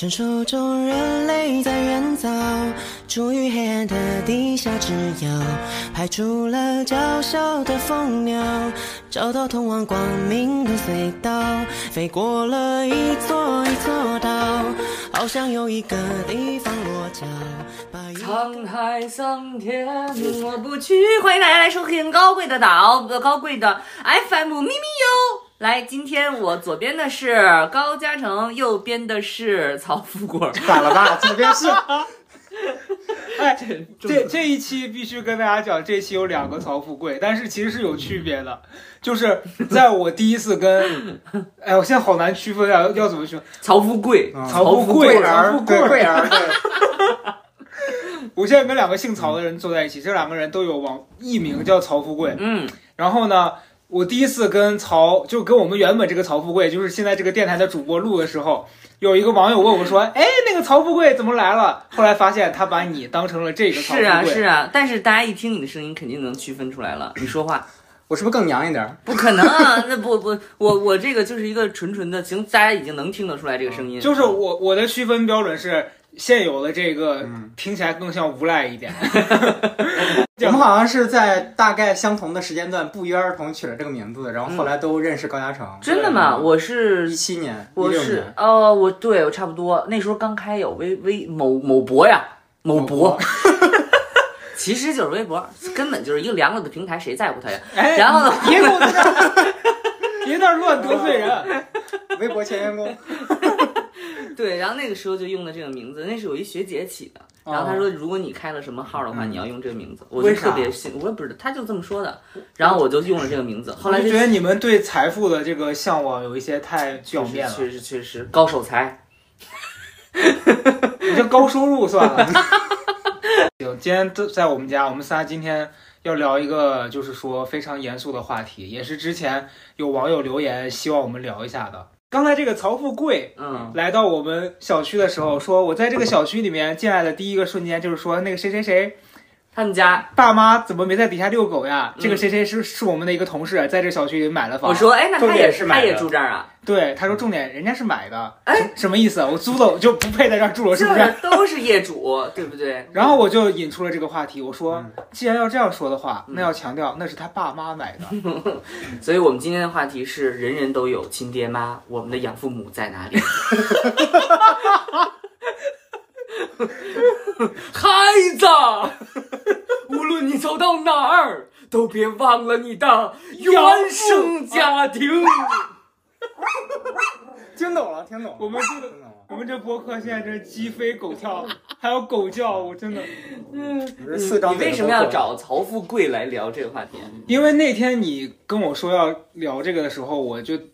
传说中人类在远早，处于黑暗的地下之遥，派出了娇小的蜂鸟，找到通往光明的隧道，飞过了一座一座岛，好像有一个地方落脚。把沧海桑田，我不去。欢迎大家来收听高贵的岛，呃，高贵的 FM 咪咪哟。来，今天我左边的是高嘉诚，右边的是曹富贵。咋了吧？左边是哎，这这一期必须跟大家讲，这一期有两个曹富贵，但是其实是有区别的。就是在我第一次跟，哎，我现在好难区分啊，要怎么区分？曹富贵，曹富富贵儿曹富贵儿，对 我现在跟两个姓曹的人坐在一起，这两个人都有网艺名叫曹富贵。嗯，然后呢，我第一次跟曹，就跟我们原本这个曹富贵，就是现在这个电台的主播录的时候，有一个网友问我说：“哎，那个曹富贵怎么来了？”后来发现他把你当成了这个曹富贵是啊。是啊，但是大家一听你的声音，肯定能区分出来了。你说话我是不是更娘一点儿？不可能啊，那不不，我我这个就是一个纯纯的，行，大家已经能听得出来这个声音。就是我我的区分标准是现有的这个嗯听起来更像无赖一点。我们好像是在大概相同的时间段不约而同取了这个名字，然后后来都认识高嘉诚。真的吗？我是一七年，我是六年，呃，我对我差不多那时候刚开有微微某某博呀，某博，其实就是微博，根本就是一个凉了的平台，谁在乎它呀？哎，然后呢，别给我在那儿，别那儿乱得罪人。微博前员工。对，然后那个时候就用的这个名字，那是有一学姐起的。然后她说，如果你开了什么号的话，你要用这个名字，我就为啥特别信，我也不知道，她就这么说的。然后我就用了这个名字，后来就觉得你们对财富的这个向往有一些太表面了，确实确实高手才。你这高收入算了。行，今天都在我们家，我们仨今天要聊一个就是说非常严肃的话题，也是之前有网友留言希望我们聊一下的。刚才这个曹富贵嗯，来到我们小区的时候，说我在这个小区里面进来的第一个瞬间就是说那个谁谁谁他们家爸妈怎么没在底下遛狗呀？嗯这个谁谁是是我们的一个同事，在这小区里买了房。我说，哎，那他也他也点是买的住这儿啊？对，他说重点人家是买的，哎什什么意思啊？我租的我就不配在这儿住了，是不是？都是业主，对不对？然后我就引出了这个话题，我说嗯，既然要这样说的话，嗯那要强调那是他爸妈买的。所以我们今天的话题是：人人都有亲爹妈，我们的养父母在哪里？孩子，无论你走到哪儿，都别忘了你的原生家庭。听懂了，听懂了。我们这。我们这播客现在真是鸡飞狗跳，还有狗叫，我真的。嗯四张你为什么要？找曹富贵来聊这个话题？因为那天你跟我说要聊这个的时候，我就不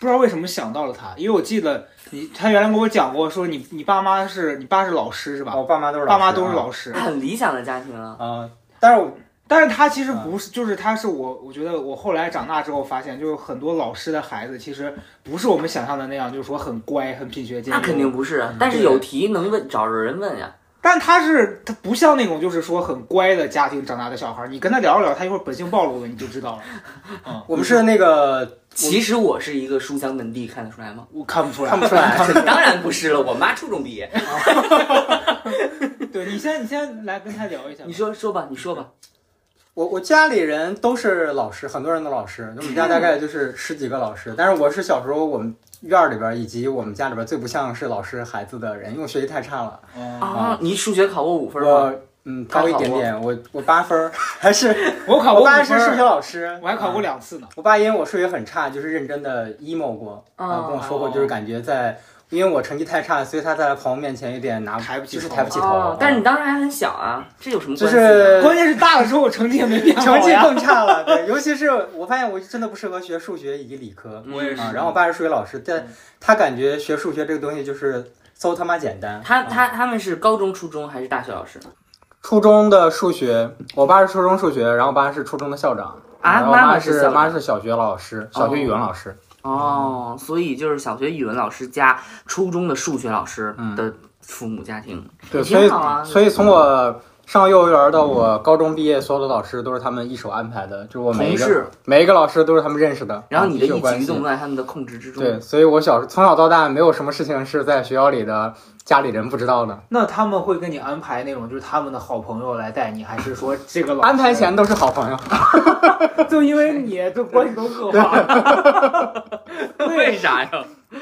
知道为什么想到了他，因为我记得你他原来跟我讲过，说你你爸妈是你爸是老师是吧？我爸妈都是爸妈都是老老师，很理想的家庭啊。啊，但是我但是他其实不是，就是他是我，我觉得我后来长大之后发现，就是很多老师的孩子其实不是我们想象的那样，就是说很乖、很品学兼优。那肯定不是啊，但是有题能问，找着人问呀。但他是他不像那种就是说很乖的家庭长大的小孩，你跟他聊一聊，他一会儿本性暴露了，你就知道了。嗯，我们是那个其实我是一个书香门第，看得出来吗？我看不出来，看不出来，当然不是了，我妈初中毕业。对你先，你先来跟他聊一下。你说说吧，你说吧。我我家里人都是老师，很多人的老师。我们家大概 就是十几个老师，但是我是小时候我们院儿里边儿以及我们家里边儿最不像是老师孩子的人，因为我学习太差了。哦，啊，你数学考过五分吗？我嗯高一点点，我我八分儿，还是 我考过五我爸是数学，老师，我还考过嗯两次呢。我爸因为我数学很差，就是认真的 emo 过，哦啊，跟我说过，就是感觉在，因为我成绩太差，所以他在朋友面前有点拿抬不起头抬不起头。哦，但是你当时还很小啊，这有什么就关系就？是关键是大了之后，我成绩也没变好。成绩更差了，对，尤其是我发现我真的不适合学数学以及理科，我也是啊，然后我爸是数学老师，但他感觉学数学这个东西就是馊他妈简单。他他他们是高中、初中还是大学老师？初中的数学，我爸是初中数学，然后我爸是初中的校长，啊然后妈是妈是小学老师，小学语文老师。哦，所以就是小学语文老师加初中的数学老师嗯的父母家庭，对，挺所以所以从我上幼儿园到我高中毕业，所有的老师都是他们一手安排的，就是我每一个每一个老师都是他们认识的，然后你的一举一动在他们的控制之中。对，所以我小从小到大没有什么事情是在学校里的家里人不知道的，那他们会跟你安排那种就是他们的好朋友来带你，还是说这个老安排前都是好朋友。就因为你这关系都恶化了？为啥呀？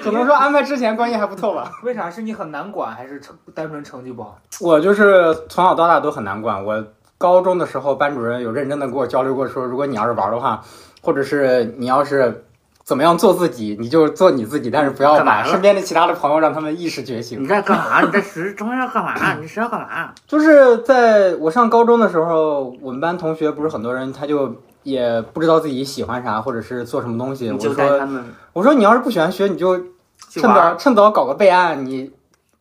可能说安排之前关系还不错吧。为啥是你很难管，还是成单纯成绩不好？我就是从小到大都很难管。我高中的时候，班主任有认真的跟我交流过，说如果你要是玩的话，或者是你要是怎么样做自己，你就做你自己，但是不要把身边的其他的朋友让他们意识觉醒你。在干嘛？你在学中间干嘛？你学要干嘛？就是在我上高中的时候，我们班同学不是很多人，他就也不知道自己喜欢啥，或者是做什么东西。我说我说你要是不喜欢学，你就。趁早趁早搞个备案，你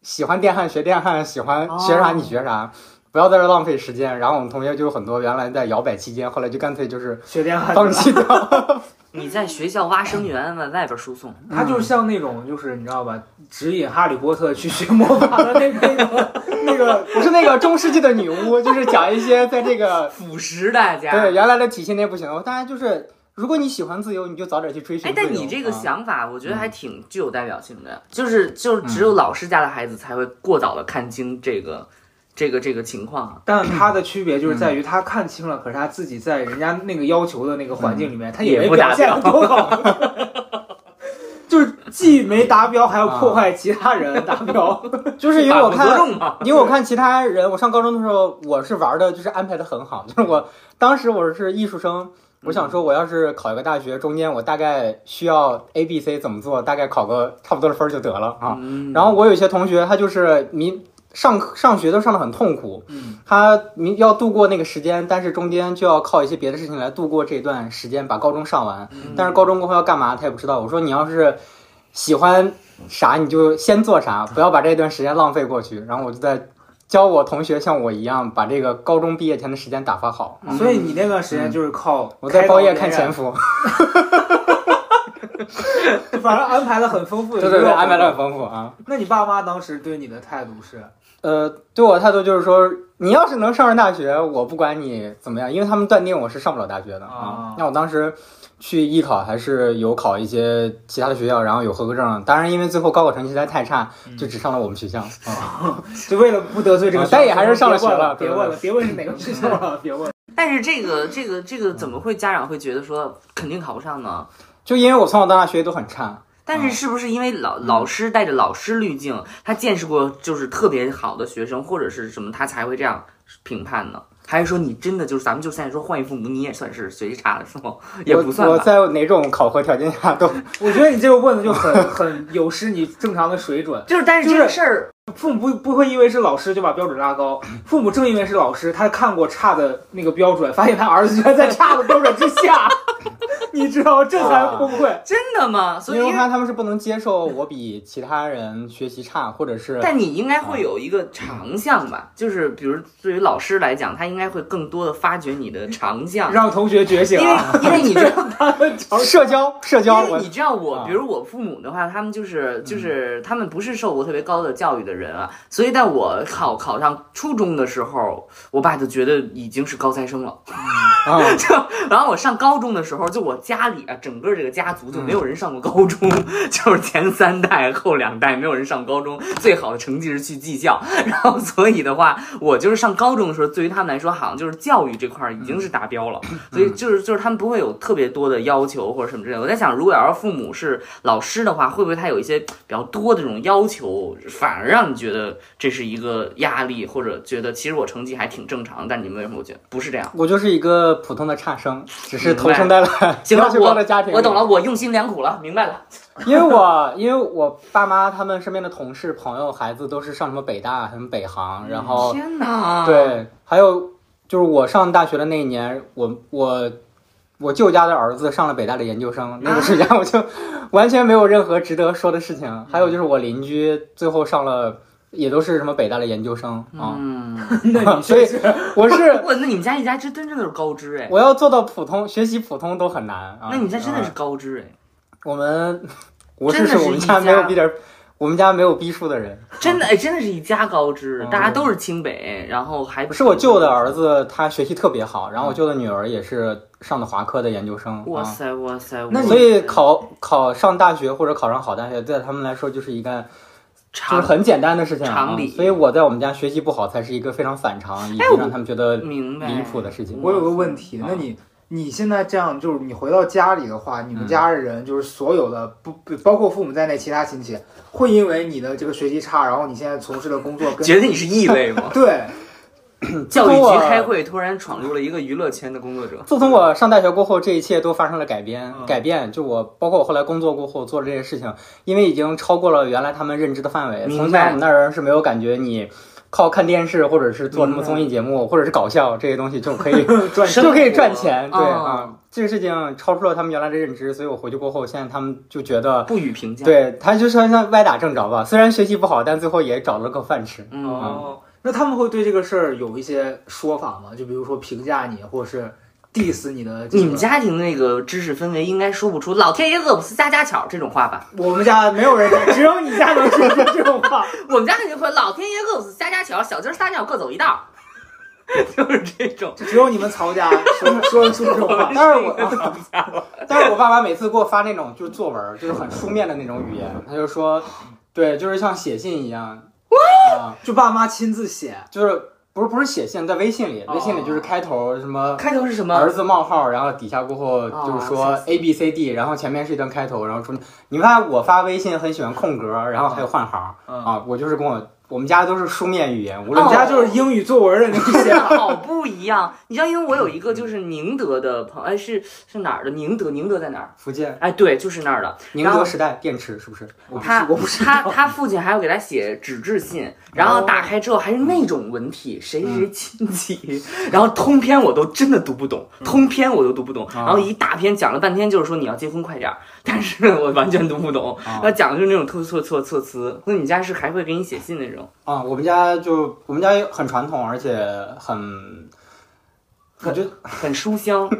喜欢电焊学电焊，喜欢学啥哦你学啥，不要在这浪费时间。然后我们同学就有很多原来在摇摆期间，后来就干脆就是学电焊放弃掉。你在学校挖生源，往外边输送。他就是像那种，就是你知道吧，指引哈利波特去学魔法的那那种那个。不是那个中世纪的女巫，就是讲一些在这个 腐蚀大家。对原来的体系内不行。大家就是，如果你喜欢自由，你就早点去追寻哎，但你这个啊想法，我觉得还挺具有代表性的，就是就是只有老师家的孩子才会过早的看清这个这个这个情况。但他的区别就是在于他看清了，可是他自己在人家那个要求的那个环境里面，他也没表现多好。就是既没达标，还要破坏其他人达标。就是因为我看，因为我看其他人，我上高中的时候，我是玩的，就是安排的很好。就是我当时我是艺术生，我想说我要是考一个大学，中间我大概需要 A、B、C 怎么做，大概考个差不多的分就得了啊。嗯然后我有些同学，他就是明上上学都上的很痛苦，嗯，他明要度过那个时间，但是中间就要靠一些别的事情来度过这段时间，把高中上完。但是高中过后要干嘛，他也不知道。我说你要是喜欢啥，你就先做啥，不要把这段时间浪费过去。然后我就在教我同学像我一样，把这个高中毕业前的时间打发好。所以你那段时间就是靠嗯我在包夜看前潜伏，反正安排的很丰富。对对对，安排的很。丰富啊。那你爸妈当时对你的态度是？呃，对我态度就是说，你要是能上上大学，我不管你怎么样，因为他们断定我是上不了大学的啊啊。那我当时去艺考还是有考一些其他的学校，然后有合格证。当然，因为最后高考成绩实在太差，就只上了我们学校 啊。就为了不得罪这个但也还是上了学了别问了，别问是哪个学校了，别问。但是这个这个这个怎么会家长会觉得说肯定考不上呢？就因为我从小到大学习都很差，但是是不是因为老嗯老师带着老师滤镜，他见识过就是特别好的学生或者是什么，他才会这样评判呢？还是说你真的就是咱们就现在说换一父母，你也算是学习差的是吗？也不算。我我在哪种考核条件下都 我觉得你这个问的就很 很有失你正常的水准。就是，但是这个就是事儿，父母不不会因为是老师就把标准拉高，父母正因为是老师，他看过差的那个标准，发现他儿子居然在差的标准之下，你知道这才崩溃。真的吗？所以因为我看他们是不能接受我比其他人学习差，或者是但你应该会有一个长项吧？就是比如对于老师来讲，他应该会更多的发掘你的长项，让同学觉醒因为啊！因为你知道。他们社交社交。我因为你知道我，啊比如我父母的话，他们就是就是他们不是受过特别高的教育的人啊，所以在我考考上初中的时候，我爸就觉得已经是高材生了。啊，就然后我上高中的时候，就我家里啊，整个这个家族就没有人上过高中，就是前三代后两代没有人上高中，最好的成绩是去技校。然后所以的话，我就是上高中的时候，对于他们来说，好像就是教育这块儿已经是达标了，所以就是就是他们不会有特别多的要求或者什么之类的。我在想，如果要是父母是老师的话，会不会他有一些比较多的这种要求，反而让你觉得这是一个压力，或者觉得其实我成绩还挺正常，但你们为什么会觉得不是这样？我就是一个普通的差生，只是投生在了 行了要，求高的家庭。我我懂了，。我用心良苦了，明白了。因为我因为我爸妈他们身边的同事、朋友、孩子都是上什么北大、什么北航，然后天哪！，对，还有就是我上大学的那一年，我我我舅家的儿子上了北大的研究生，那个时间我就完全没有任何值得说的事情。还有就是我邻居最后上了。也都是什么北大的研究生啊，嗯，那你所以我是 我，那你们家一家真真正的是高知哎，我要做到普通学习普通都很难啊。那你们家真的是啊。高知哎，我们，我是是我们家家。没有比点儿，我们家没有逼数的人。真的哎，真的是一家高知，嗯大家都是清北，然后还不是我舅的儿子，他学习特别好，然后我舅的女儿也是上的华科的研究生。啊，哇塞哇塞，那你所以考考上大学或者考上好大学，对他们来说就是一个就是很简单的事情啊。常理所以我在我们家学习不好，才是一个非常反常以及让他们觉得明白离谱的事情。我有个问题，啊那你你现在这样，就是你回到家里的话，你们嗯家人就是所有的不不包括父母在内，其他亲戚会因为你的这个学习差，然后你现在从事的工作跟觉得你是异类吗？对 教育局开会，突然闯入了一个娱乐圈的工作者。自从我上大学过后，这一切都发生了改变。嗯改变，就我包括我后来工作过后做这些事情，因为已经超过了原来他们认知的范围。明白从前我们那儿人是没有感觉你靠看电视或者是做什么综艺节目或者是搞笑这些东西就可以 赚就可以赚钱。对哦啊，这个事情超出了他们原来的认知，所以我回去过后，现在他们就觉得。不予评价。，对他就算像歪打正着吧，虽然学习不好，但最后也找了个饭吃。嗯，哦，那他们会对这个事儿有一些说法吗？就比如说评价你，或者是 diss 你的、这个。你们家庭那个知识氛围应该说不出“老天爷饿不死家家巧”这种话吧？我们家没有人，只有你家能说出这种话。我们家肯定会“老天爷饿不死家家巧，小鸡儿撒尿各走一道”，就是这种。就只有你们曹家说说得出这种话。但是我，但是我爸爸每次给我发那种就是作文，就是很书面的那种语言，他就说，对，就是像写信一样，啊，就爸妈亲自写，就是不是不是写信，在微信里，哦微信里就是开头什么。开头是什么？儿子冒号，然后底下过后就是说哦 A B C D，然后前面是一段开头，然后中你发现我发微信很喜欢空格，然后还有换行嗯啊，我就是跟我我们家都是书面语言，我们家就是英语作文的那种写法。好不一样。你知道，因为我有一个就是宁德的朋友，哎，是是哪儿的？宁德，宁德在哪儿？福建哎，对，就是那儿的。宁德时代电池是不是？他我不是他他父亲还要给他写纸质信，然后打开之后还是那种文体，谁谁谁亲戚，然后通篇我都真的读不懂，通篇我都读不懂，然后一大篇讲了半天就是说你要结婚快点儿，但是我完全读不懂，啊他讲的就是那种特措措措辞。那你家是还会给你写信那种？啊，我们家就我们家很传统，而且很，感觉很书香。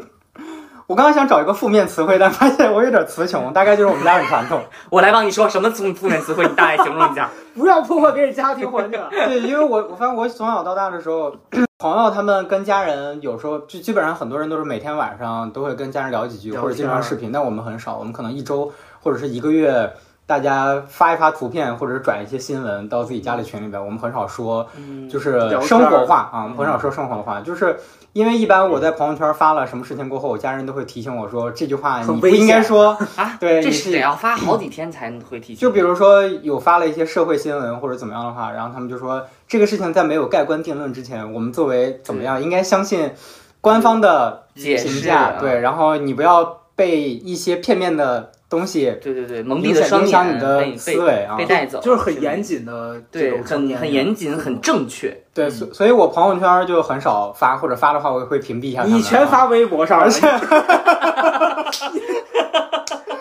我刚刚想找一个负面词汇，但发现我有点词穷，大概就是我们家很传统。我来帮你说什么负负面词汇，你大概形容一下。不要破坏别人家庭环境。对，因为我我发现我从小到大的时候，朋友他们跟家人有时候就基本上很多人都是每天晚上都会跟家人聊几句，或者经常视频，但我们很少，我们可能一周或者是一个月。大家发一发图片，或者是转一些新闻到自己家里群里边，我们很少说嗯，就是生活化啊，我们很少说生活的话，就是因为一般我在朋友圈发了什么事情过后，我家人都会提醒我说这句话你不应该说。啊，对，这你是是得要发好几天才会提醒。就比如说有发了一些社会新闻或者怎么样的话，然后他们就说这个事情在没有盖棺定论之前，我们作为怎么样应该相信官方的评价，啊对，然后你不要被一些片面的东西对对对，蒙蔽影响了双眼，影响你的思维啊被。带走，就是很严谨的这对，种很很严谨，很正确。对，所所以我朋友圈就很少发，或者发的话我也会屏蔽一下他们。你全发微博上了。而且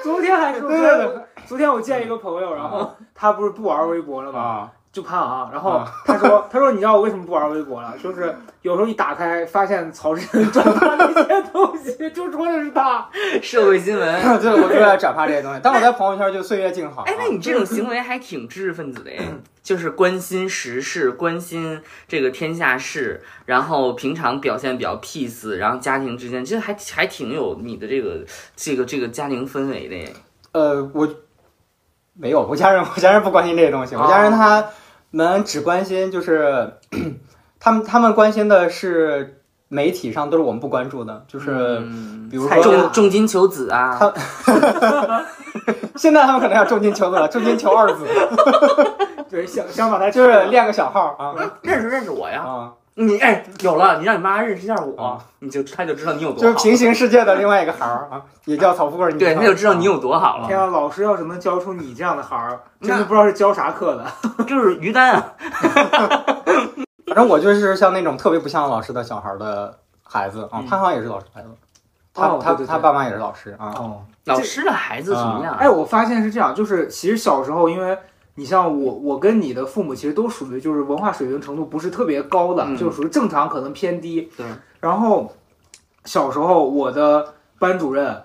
昨天还说，昨对天昨天我见一个朋友，然后他不是不玩微博了吗？啊，就怕啊，然后啊他说，他说你知道我为什么不玩微博了？就是有时候一打开，发现曹晨转发那些东西，就说的是他。社会新闻。对，我就爱转发这些东西，但我在朋友圈就岁月静好啊。哎，那你这种行为还挺知识分子的耶，就是关心时事，关心这个天下事，然后平常表现比较 peace，然后家庭之间，其实还还挺有你的这个这个这个家庭氛围的耶。呃，我没有，我家人我家人不关心这些东西，我家人他们只关心就是 他们他们关心的是媒体上都是我们不关注的，就是嗯。比如菜说重重金求子啊，他 现在他们可能要重金求子了，重金求二子，对，想想把他就是练个小号啊。认识认识我呀。啊，你哎，有了，你让你妈认识一下我啊，你就她就知道你有多好，就是平行世界的另外一个孩儿啊，也叫曹富贵儿，对，他就知道你有多好了。天啊，老师要是能教出你这样的孩儿，真的不知道是教啥课的。就是于丹啊，反正我就是像那种特别不像老师的小孩儿的孩子啊嗯，潘好像也是老师孩子，他他哦对对对他爸妈也是老师啊，哦，老师的孩子什么样？哎，我发现是这样，就是其实小时候，因为你像我，我跟你的父母其实都属于就是文化水平程度不是特别高的，嗯就属于正常，可能偏低。对。然后小时候我的班主任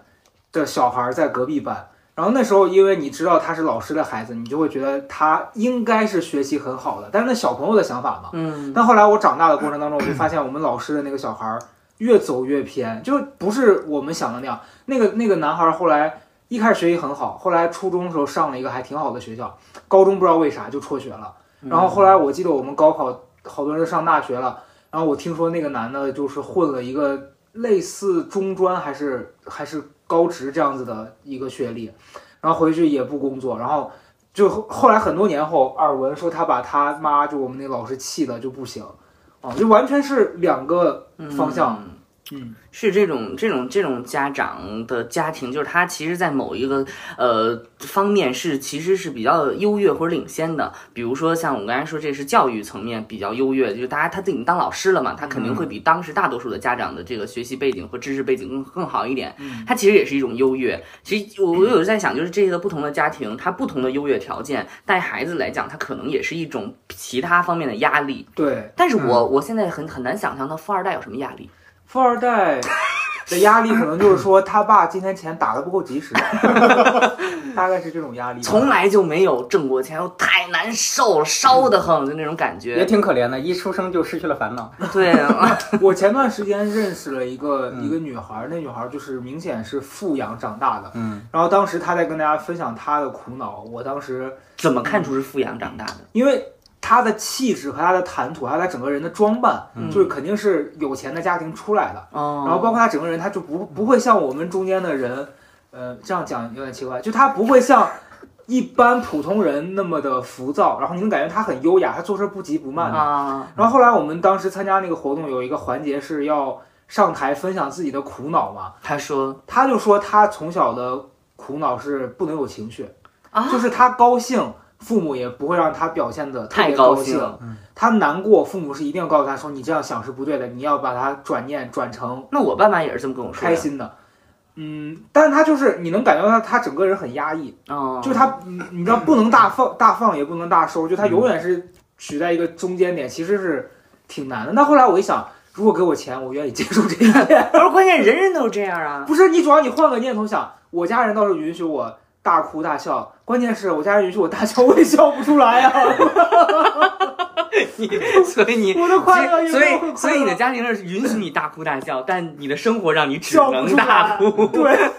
的小孩在隔壁班，然后那时候，因为你知道他是老师的孩子，你就会觉得他应该是学习很好的，但是那小朋友的想法嘛。嗯，但后来我长大的过程当中，我就发现我们老师的那个小孩儿越走越偏，就不是我们想的那样。那个那个男孩儿后来一开始学习很好，后来初中的时候上了一个还挺好的学校，高中不知道为啥就辍学了。然后后来我记得我们高考好多人都上大学了，然后我听说那个男的就是混了一个类似中专还是还是高职这样子的一个学历，然后回去也不工作，然后就后来很多年后耳闻说他把他妈就我们那老师气的就不行，啊，就完全是两个方向，是这种这种这种家长的家庭，就是他其实，在某一个呃方面是其实是比较优越或者领先的。比如说像我刚才说，这是教育层面比较优越，就是大家他自己当老师了嘛，他肯定会比当时大多数的家长的这个学习背景和知识背景更更好一点。他其实也是一种优越。其实我我有时在想，就是这个不同的家庭，他不同的优越条件，带孩子来讲，他可能也是一种其他方面的压力。对，但是我我现在很很难想象他富二代有什么压力。富二代的压力可能就是说他爸今天钱打的不够及时，大概是这种压力。从来就没有挣过钱，又太难受了，烧得很，就那种感觉也。挺可怜的，一出生就失去了烦恼。对啊，我前段时间认识了一个、嗯一个女孩儿，那女孩儿就是明显是富养长大的。嗯，然后当时她在跟大家分享她的苦恼，我当时怎么看出是富养长大的？因为她的气质和他的谈吐，还有他整个人的装扮，嗯。就是肯定是有钱的家庭出来的。哦，然后包括他整个人，他就不不会像我们中间的人，呃，这样讲有点奇怪，就他不会像一般普通人那么的浮躁，然后你能感觉他很优雅，他做事不急不慢然后后来我们当时参加那个活动，有一个环节是要上台分享自己的苦恼嘛，他说。他就说他从小的苦恼是不能有情绪，啊，就是他高兴，父母也不会让他表现的特太高兴。了。他难过，父母是一定要告诉他说你这样想是不对的，你要把他转念转成那我爸妈也是这么跟我说。开心的。嗯，但是他就是你能感觉到他他整个人很压抑，哦，就是他，嗯你知道不能大放大放也不能大收，就他永远是取在一个中间点，其实是挺难的。那后来我一想，如果给我钱，我愿意接受这一切。不是关键，人人都这样啊。不是你，主要你换个念头想，我家人倒是允许我大哭大笑，关键是我家人允许我大笑，我也笑不出来 呀、你所以你我的快乐也所以所以你的家庭是允许你大哭大笑，但你的生活让你只能大哭。对。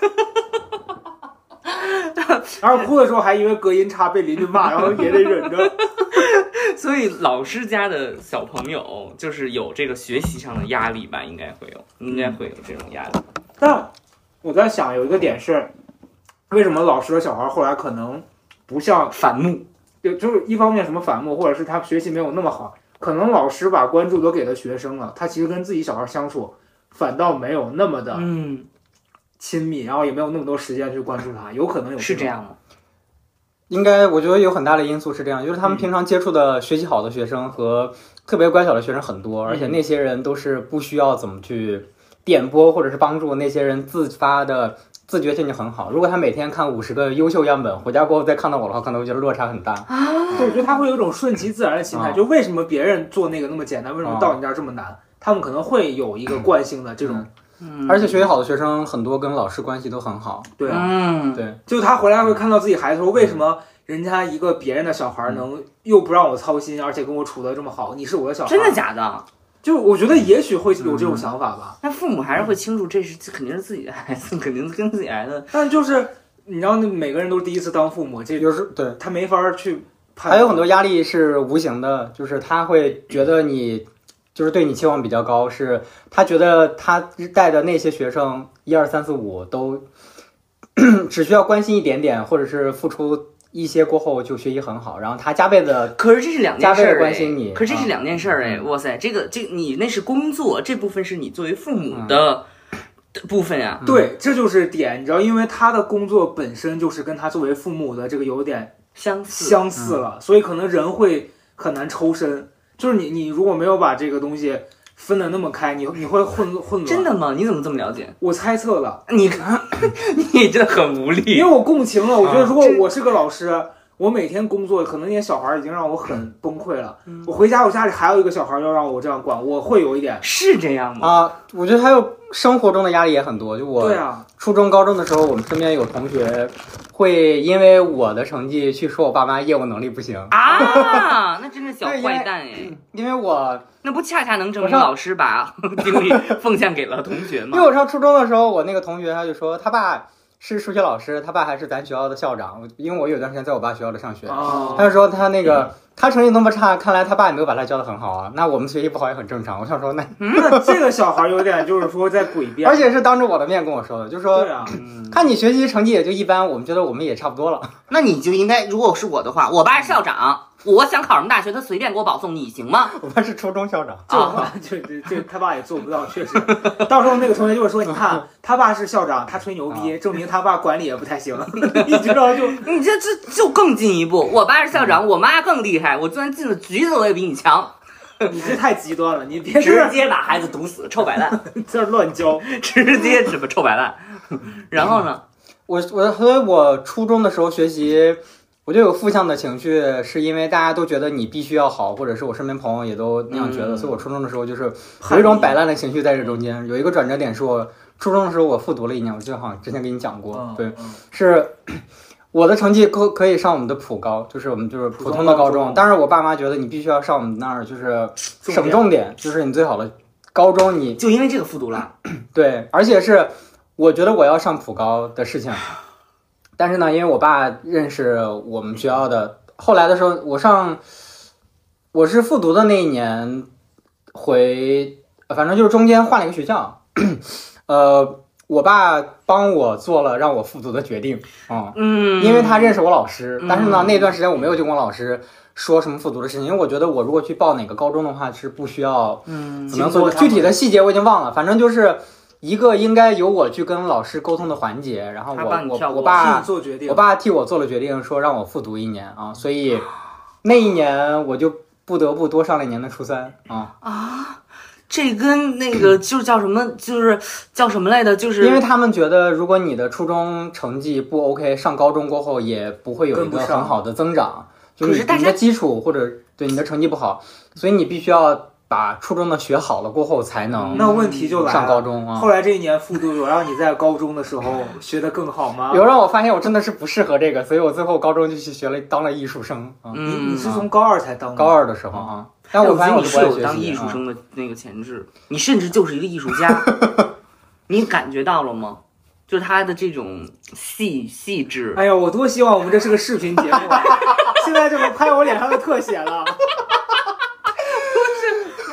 然后哭的时候还因为隔音差被邻居骂，然后也得忍着。所以老师家的小朋友就是有这个学习上的压力吧，应该会有，应该会有这种压力。但我在想，有一个点是，为什么老师的小孩后来可能不像反目，就就是一方面什么反目，或者是他学习没有那么好，可能老师把关注都给了学生了，他其实跟自己小孩相处反倒没有那么的嗯，亲密，然后也没有那么多时间去关注他，有可能有是这样吗？应该我觉得有很大的因素是这样，就是他们嗯。平常接触的学习好的学生和特别乖巧的学生很多，而且嗯。那些人都是不需要怎么去点拨或者是帮助，那些人自发的自觉性就很好。如果他每天看五十个优秀样本，回家过后再看到我的话，可能会觉得落差很大。对，我觉得他会有一种顺其自然的心态，啊就为什么别人做那个那么简单，为什么啊到你这儿这么难？他们可能会有一个惯性的这种，嗯，而且学习好的学生很多跟老师关系都很好。对啊，嗯，对，就他回来会看到自己孩子说，为什么人家一个别人的小孩能又不让我操心，而且跟我处的这么好，你是我的小孩，真的？假的？就我觉得也许会有这种想法吧，那父母还是会清楚，这是这肯定是自己的孩子，肯定是跟自己孩子。但就是你知道，那每个人都是第一次当父母，这就是对，他没法去。还有很多压力是无形的，就是他会觉得你就是对你期望比较高，是他觉得他带的那些学生一二三四五都 只需要关心一点点，或者是付出一些过后就学习很好，然后他加倍的可是这是两件事加倍地儿哎关心你可是这是啊两件事儿哎，嗯。哇塞，这个这个你那是工作，这部分是你作为父母的的部分呀。对，这就是点，你知道，因为他的工作本身就是跟他作为父母的这个有点相似，相似了，所以可能人会很难抽身。就是你你如果没有把这个东西分的那么开，你你会混混乱。真的，吗？你怎么这么了解？我猜测了，你看，你真的很无力因为。我共情了。我觉得啊如果我是个老师，我每天工作，可能那些小孩已经让我很崩溃了。我回家，我家里还有一个小孩要让我这样管，我会有一点。是这样吗？啊，我觉得还有生活中的压力也很多。就我对啊，初中、高中的时候，我们身边有同学会因为我的成绩去说我爸妈业务能力不行，啊，那真是小坏蛋哎！因为我那不恰恰能证明老师把 精力奉献给了同学吗因为？我上初中的时候，我那个同学他就说他爸是数学老师，他爸还是咱学校的校长。因为我有段时间在我爸学校里上学，啊他就说他那个他成绩那么差，看来他爸也没有把他教的很好啊。那我们学习不好也很正常。我想说那，那这个小孩有点就是说在诡 辩，而且是当着我的面跟我说的，就说对啊，看你学习成绩也就一般，我们觉得我们也差不多了。那你就应该，如果是我的话，我爸是校长，我想考什么大学，他随便给我保送，你行吗？我爸是初中校长，这啊这这这他爸也做不到，确实。到时候那个同学就会说，你看他爸是校长，他吹牛逼，证明他爸管理也不太行，你知道就你这这就更进一步，我爸是校长，我妈更厉害，我就算进了局子，我也比你强，你这太极端了，你别直接把孩子毒死，臭白烂，这乱教。直接什么臭白蛋。然后呢？我我所以，我初中的时候学习，我就有负向的情绪，是因为大家都觉得你必须要好，或者是我身边朋友也都那样觉得，嗯。所以我初中的时候就是有一种摆烂的情绪在这中间。有一个转折点是我初中的时候我复读了一年，我记得好像之前跟你讲过，对，嗯。是我的成绩可可以上我们的普高，就是我们就是普通的高中但是我爸妈觉得你必须要上我们那儿，就是省重点，就是你最好的高中你就因为这个复读了，对，而且是我觉得我要上普高的事情，但是呢，因为我爸认识我们学校的，后来的时候我上我是复读的那一年回，反正就是中间换了一个学校，呃，我爸帮我做了让我复读的决定啊、嗯，因为他认识我老师，但是呢，嗯那段时间我没有去跟我老师说什么复读的事情，因为我觉得我如果去报哪个高中的话是不需要嗯怎么做具体的细节我已经忘了，反正就是一个应该由我去跟老师沟通的环节，然后我我我爸做决定，我爸替我做了决定，说让我复读一年。啊，所以那一年我就不得不多上了一年的初三啊，啊，这跟那个就是叫什么，就是叫什么来的，就是因为他们觉得如果你的初中成绩不 OK，上高中过后也不会有一个很好的增长，就是你的基础或者对你的成绩不好，所以你必须要把初中的学好了过后才能那问题就来了。上高中啊。后来这一年复读有让你在高中的时候学得更好吗？有让我发现我真的是不适合这个，所以我最后高中就去学了，当了艺术生啊。你嗯，你是从高二才当的高二的时候啊，但哎我发现你是有当艺术啊生的那个潜质，你甚至就是一个艺术家，你感觉到了吗？就他的这种细细致，哎呀，我多希望我们这是个视频节目，啊 现在这么拍我脸上的特写了。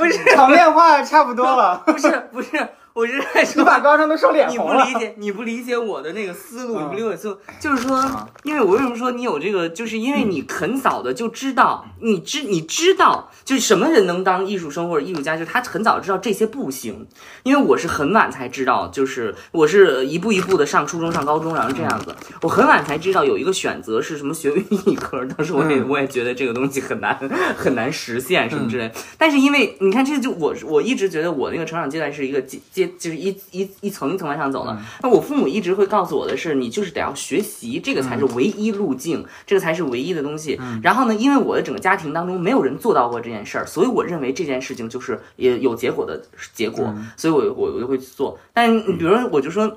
不是场面话差不多了。不是不是，我是在你说把高中都说脸你不。理解，你不理解我的那个思路，嗯你不理解我的思路，就是说，因为我为什么说你有这个，就是因为你很早的就知道，你知你知道，就是什么人能当艺术生或者艺术家，就是他很早知道这些不行。因为我是很晚才知道，就是我是一步一步的上初中、上高中，然后这样子，我很晚才知道有一个选择是什么学艺科，当时我也我也觉得这个东西很难很难实现什么之类的。但是因为你看，这就我我一直觉得我那个成长阶段是一个阶阶阶，就是一一一层一层往上走的。那我父母一直会告诉我的是，你就是得要学习，这个才是唯一路径，这个才是唯一的东西。然后呢，因为我的整个家庭当中没有人做到过这件事儿，所以我认为这件事情就是也有结果的结果，所以我我我就会去做。但比如说，我就说，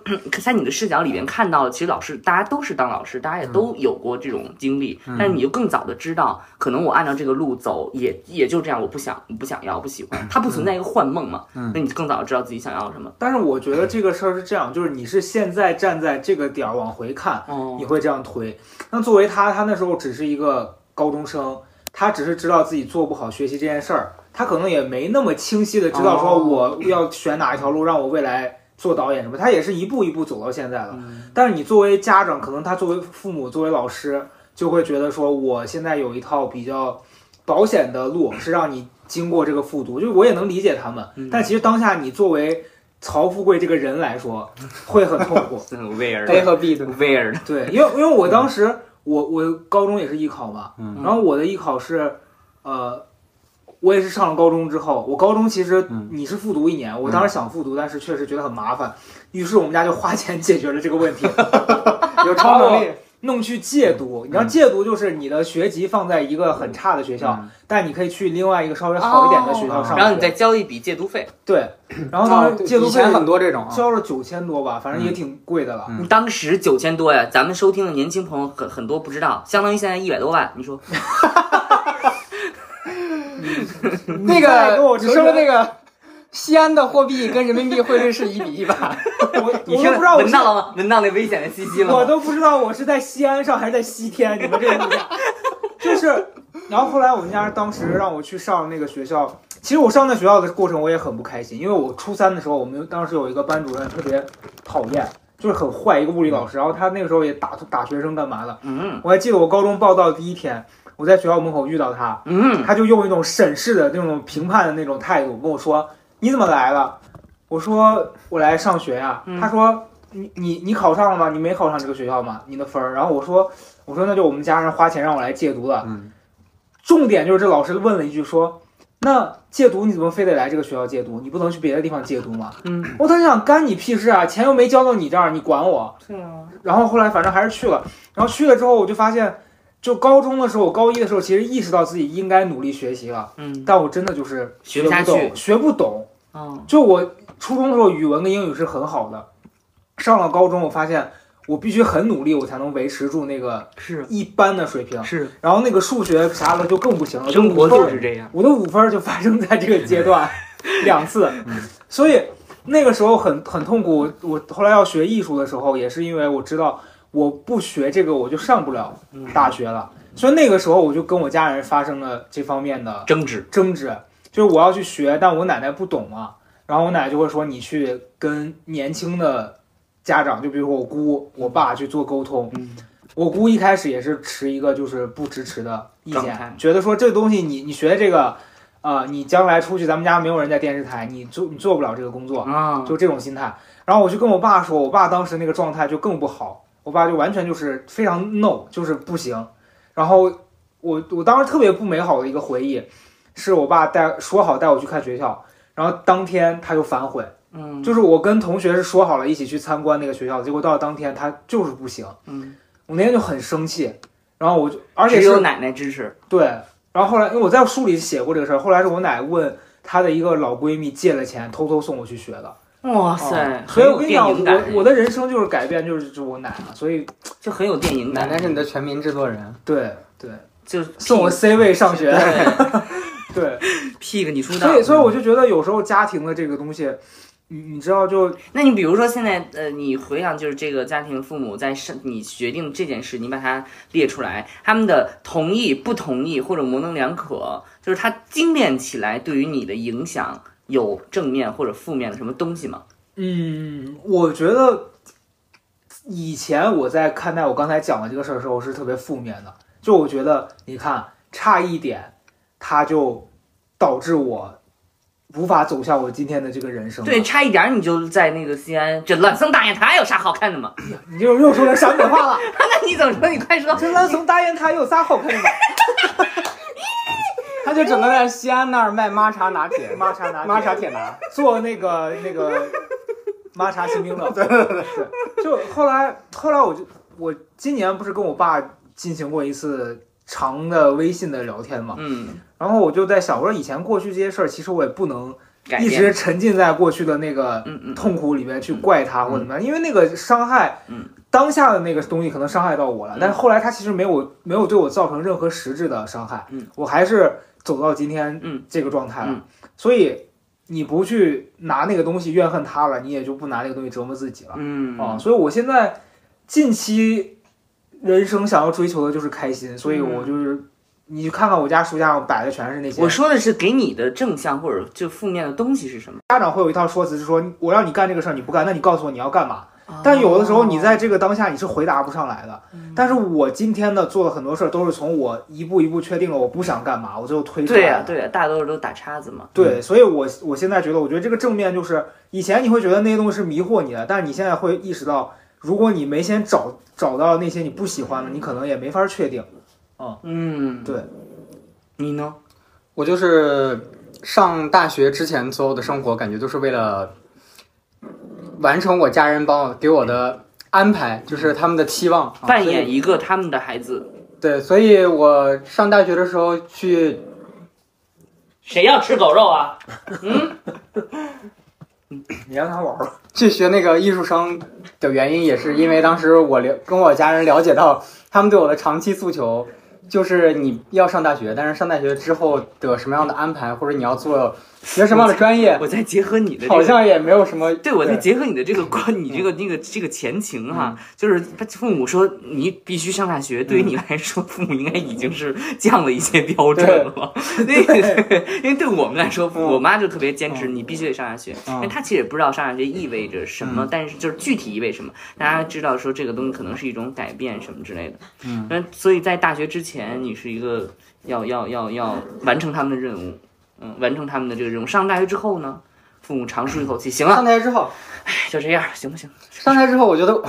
在你的视角里面看到，其实老师大家都是当老师，大家也都有过这种经历，但是你就更早的知道，可能我按照这个路走，也也就这样，我不想不想要不喜欢，它不存在一个幻梦嘛，那你更早地知道自己想要什么。但是我觉得这个事儿是这样，就是你是现在站在这个点儿往回看，哦你会这样推。那作为他，他那时候只是一个高中生，他只是知道自己做不好学习这件事儿，他可能也没那么清晰的知道说哦我要选哪一条路，让我未来做导演什么。他也是一步一步走到现在了。嗯但是你作为家长，可能他作为父母，作为老师，就会觉得说，我现在有一套比较保险的路，是让你经过这个复读。就我也能理解他们，嗯但其实当下你作为曹富贵这个人来说，会很痛苦。真的 weird A 和 B 的 weird，对，因为因为我当时我我高中也是艺考嘛，嗯然后我的艺考是，呃，我也是上了高中之后，我高中其实嗯你是复读一年，我当时想复读，但是确实觉得很麻烦，于是我们家就花钱解决了这个问题。有超能力，弄去借读。你知道借读就是你的学籍放在一个很差的学校，嗯但你可以去另外一个稍微好一点的学校哦上学。然后你再交一笔借读费。对，然后当哦时戒毒费以前很多这种啊，交了九千多吧，反正也挺贵的了。嗯当时九千多呀，咱们收听的年轻朋友很很多不知道，相当于现在一百多万。你说 那个你说那个西安的货币跟人民币汇率是一比一吧？我 你都不知道我是闻到了吗？闻到那危险的信息了吗？我都不知道我是在西安上还是在西天，你们这个 就是，然后后来我们家当时让我去上那个学校，其实我上那学校的过程我也很不开心，因为我初三的时候，我们当时有一个班主任特别讨厌，就是很坏一个物理老师，然后他那个时候也打打学生干嘛的，嗯我还记得我高中报到第一天，我在学校门口遇到他，嗯，他就用一种审视的那种评判的那种态度跟我说：“你怎么来了？”我说：“我来上学呀、嗯他说：“你你你考上了吗？你没考上这个学校吗？你的分儿？”然后我说：“我说那就我们家人花钱让我来戒毒了。嗯，重点就是这老师问了一句说：“那戒毒你怎么非得来这个学校戒毒？你不能去别的地方戒毒吗？”嗯，我当时想干你屁事啊！钱又没交到你这儿，你管我？对啊，然后后来反正还是去了，然后去了之后我就发现，就高中的时候，我高一的时候其实意识到自己应该努力学习了，嗯但我真的就是学不懂，学不懂。嗯就我初中的时候语文跟英语是很好的，上了高中我发现我必须很努力，我才能维持住那个是一般的水平。是，然后那个数学啥的就更不行了，生活就是这样。我的五分就发生在这个阶段 两次，嗯 所以那个时候很很痛苦。我后来要学艺术的时候，也是因为我知道我不学这个我就上不了嗯大学了，所以那个时候我就跟我家人发生了这方面的争执，争执，就是我要去学，但我奶奶不懂嘛，然后我奶奶就会说你去跟年轻的家长，就比如说我姑、我爸去做沟通。嗯我姑一开始也是持一个就是不支持的意见，觉得说这东西你你学这个，啊、你将来出去，咱们家没有人在电视台，你做你做不了这个工作，啊，就这种心态。然后我就跟我爸说，我爸当时那个状态就更不好，我爸就完全就是非常 no，就是不行。然后我我当时特别不美好的一个回忆，是我爸带说好带我去看学校，然后当天他就反悔，嗯，就是我跟同学是说好了一起去参观那个学校，结果到了当天他就是不行，嗯，我那天就很生气，然后我就而且是只有奶奶支持，对，然后后来因为我在书里写过这个事儿，后来是我奶问她的一个老闺蜜借了钱，偷偷送我去学的。哇。塞哦，所以我跟你讲，很有电影感我我的人生就是改变，就是就我奶嘛，所以 就很有电影感，奶奶是你的全民制作人，对对，就送我 C 位上学，对，pick 你出道所以所以我就觉得有时候家庭的这个东西，你你知道就那你比如说现在，呃，你回想就是这个家庭父母在生你决定这件事，你把它列出来，他们的同意、不同意或者模棱两可，就是他精炼起来对于你的影响有正面或者负面的什么东西吗？嗯，我觉得以前我在看待我刚才讲的这个事儿的时候是特别负面的，就我觉得你看差一点，它就导致我无法走向我今天的这个人生。对，差一点儿你就在那个西安，这烂松大雁塔有啥好看的吗？你就又说成陕北话了。那你怎么说？你快说。这烂怂大雁塔有啥好看的吗？他就整个在西安那儿卖抹茶拿铁，抹茶拿铁抹茶铁拿，做那个那个抹茶新冰乐。对对对对，就后来后来我就我今年不是跟我爸进行过一次长的微信的聊天嘛，嗯，然后我就在想，我说以前过去这些事儿，其实我也不能一。直沉浸在过去的那个痛苦里面去怪他或者怎么样，因为那个伤害，嗯，当下的那个东西可能伤害到我了，嗯。但是后来他其实没有没有对我造成任何实质的伤害，嗯，我还是走到今天嗯。这个状态了，嗯。所以你不去拿那个东西怨恨他了，你也就不拿那个东西折磨自己了，嗯。啊，所以我现在近期人生想要追求的就是开心，所以我就是。你去看看我家书架上摆的全是那些我说的是给你的正向或者就负面的东西是什么？家长会有一套说辞，是说我让你干这个事儿你不干，那你告诉我你要干嘛。但有的时候你在这个当下你是回答不上来的。但是我今天的做的很多事儿都是从我一步一步确定了我不想干嘛，我最后推出来对呀、的。对呀、大多数都打叉子嘛。对，所以我我现在觉得，我觉得这个正面就是以前你会觉得那些东西是迷惑你的，但是你现在会意识到，如果你没先找找到那些你不喜欢的，你可能也没法确定。嗯，对，你呢？我就是上大学之前所有的生活，感觉都是为了完成我家人帮我给我的安排，就是他们的期望，啊扮演一个他们的孩子。对，所以我上大学的时候去谁要吃狗肉啊？嗯，你让他玩儿。去学那个艺术生的原因，也是因为当时我了跟我家人了解到，他们对我的长期诉求就是你要上大学，但是上大学之后的什么样的安排，或者你要做学什么样的专业，我再结合你的、这个，好像也没有什么。对，我再结合你的这个关，你这个那个这个前情哈，就是他父母说你必须上大学，对于你来说，父母应该已经是降了一些标准了。对对，因为对我们来说，我妈就特别坚持，你必须得上大学，因为她其实也不知道上大学意味着什么，但是就是具体意味什么，大家知道说这个东西可能是一种改变什么之类的。嗯，那所以在大学之前，你是一个要要要要完成他们的任务，嗯，完成他们的这个任务。上大学之后呢，父母长舒一口气，行了上。大学之后，哎就这样，行不行？上大学之后，我觉得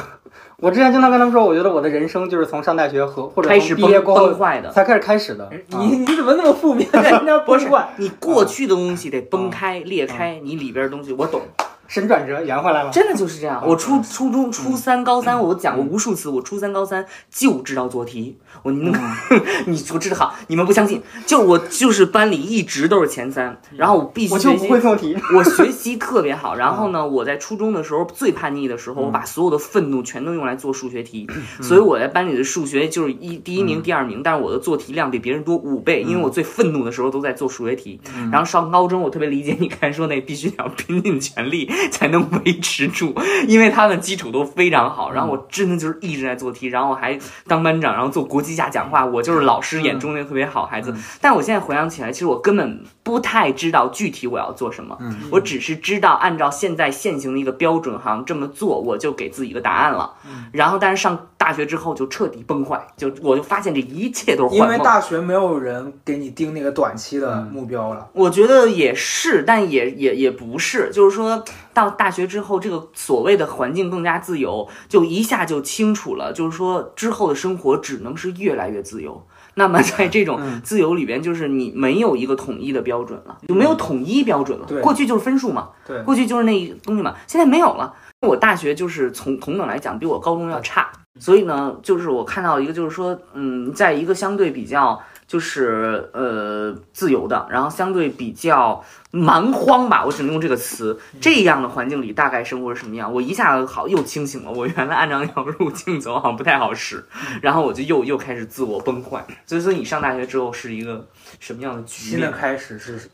我之前经常跟他们说，我觉得我的人生就是从上大学和或者开始从毕业崩过后崩坏的。才开始开始的。啊你你怎么那么负面？人家不是坏。你过去的东西得崩开、裂开，你里边的东西我懂，神转折圆回来了。真的就是这样。我初初中、初三、高三，我讲过无数次，我初三、高三就知道做题。我你能，你我知道好，你们不相信，就我就是班里一直都是前三，然后我必须我就不会做题。我学习特别好，然后呢，我在初中的时候最叛逆的时候，我把所有的愤怒全都用来做数学题，所以我在班里的数学就是一第一名、第二名，但是我的做题量比别人多五倍，因为我最愤怒的时候都在做数学题。然后上高中，我特别理解你刚才说那必须得要拼尽全力 才能维持住，因为他们基础都非常好。然后我真的就是一直在做题，然后我还当班长，然后做国际下讲话，我就是老师眼中那个特别好孩子。但我现在回想起来，其实我根本不太知道具体我要做什么，我只是知道按照现在现行的一个标准，好像这么做，我就给自己一个答案了。然后，但是上大学之后就彻底崩坏，就我就发现这一切都是因为。大学没有人给你定那个短期的目标了。我觉得也是，但也也也不是，就是说到大学之后，这个所谓的环境更加自由，就一下就清楚了，就是说之后的生活只能是越来越自由。那么在这种自由里边，就是你没有一个统一的标准了，就没有统一标准了。对过去就是分数嘛，对过去就是那东西嘛，现在没有了。我大学就是从同等来讲，比我高中要差，所以呢，就是我看到一个，就是说，嗯，在一个相对比较就是呃自由的，然后相对比较蛮荒吧，我只能用这个词，这样的环境里大概生活是什么样？我一下子好又清醒了，我原来按照那条路径走好像不太好使，然后我就又又开始自我崩坏。所以说你上大学之后是一个什么样的局面？新的开始是什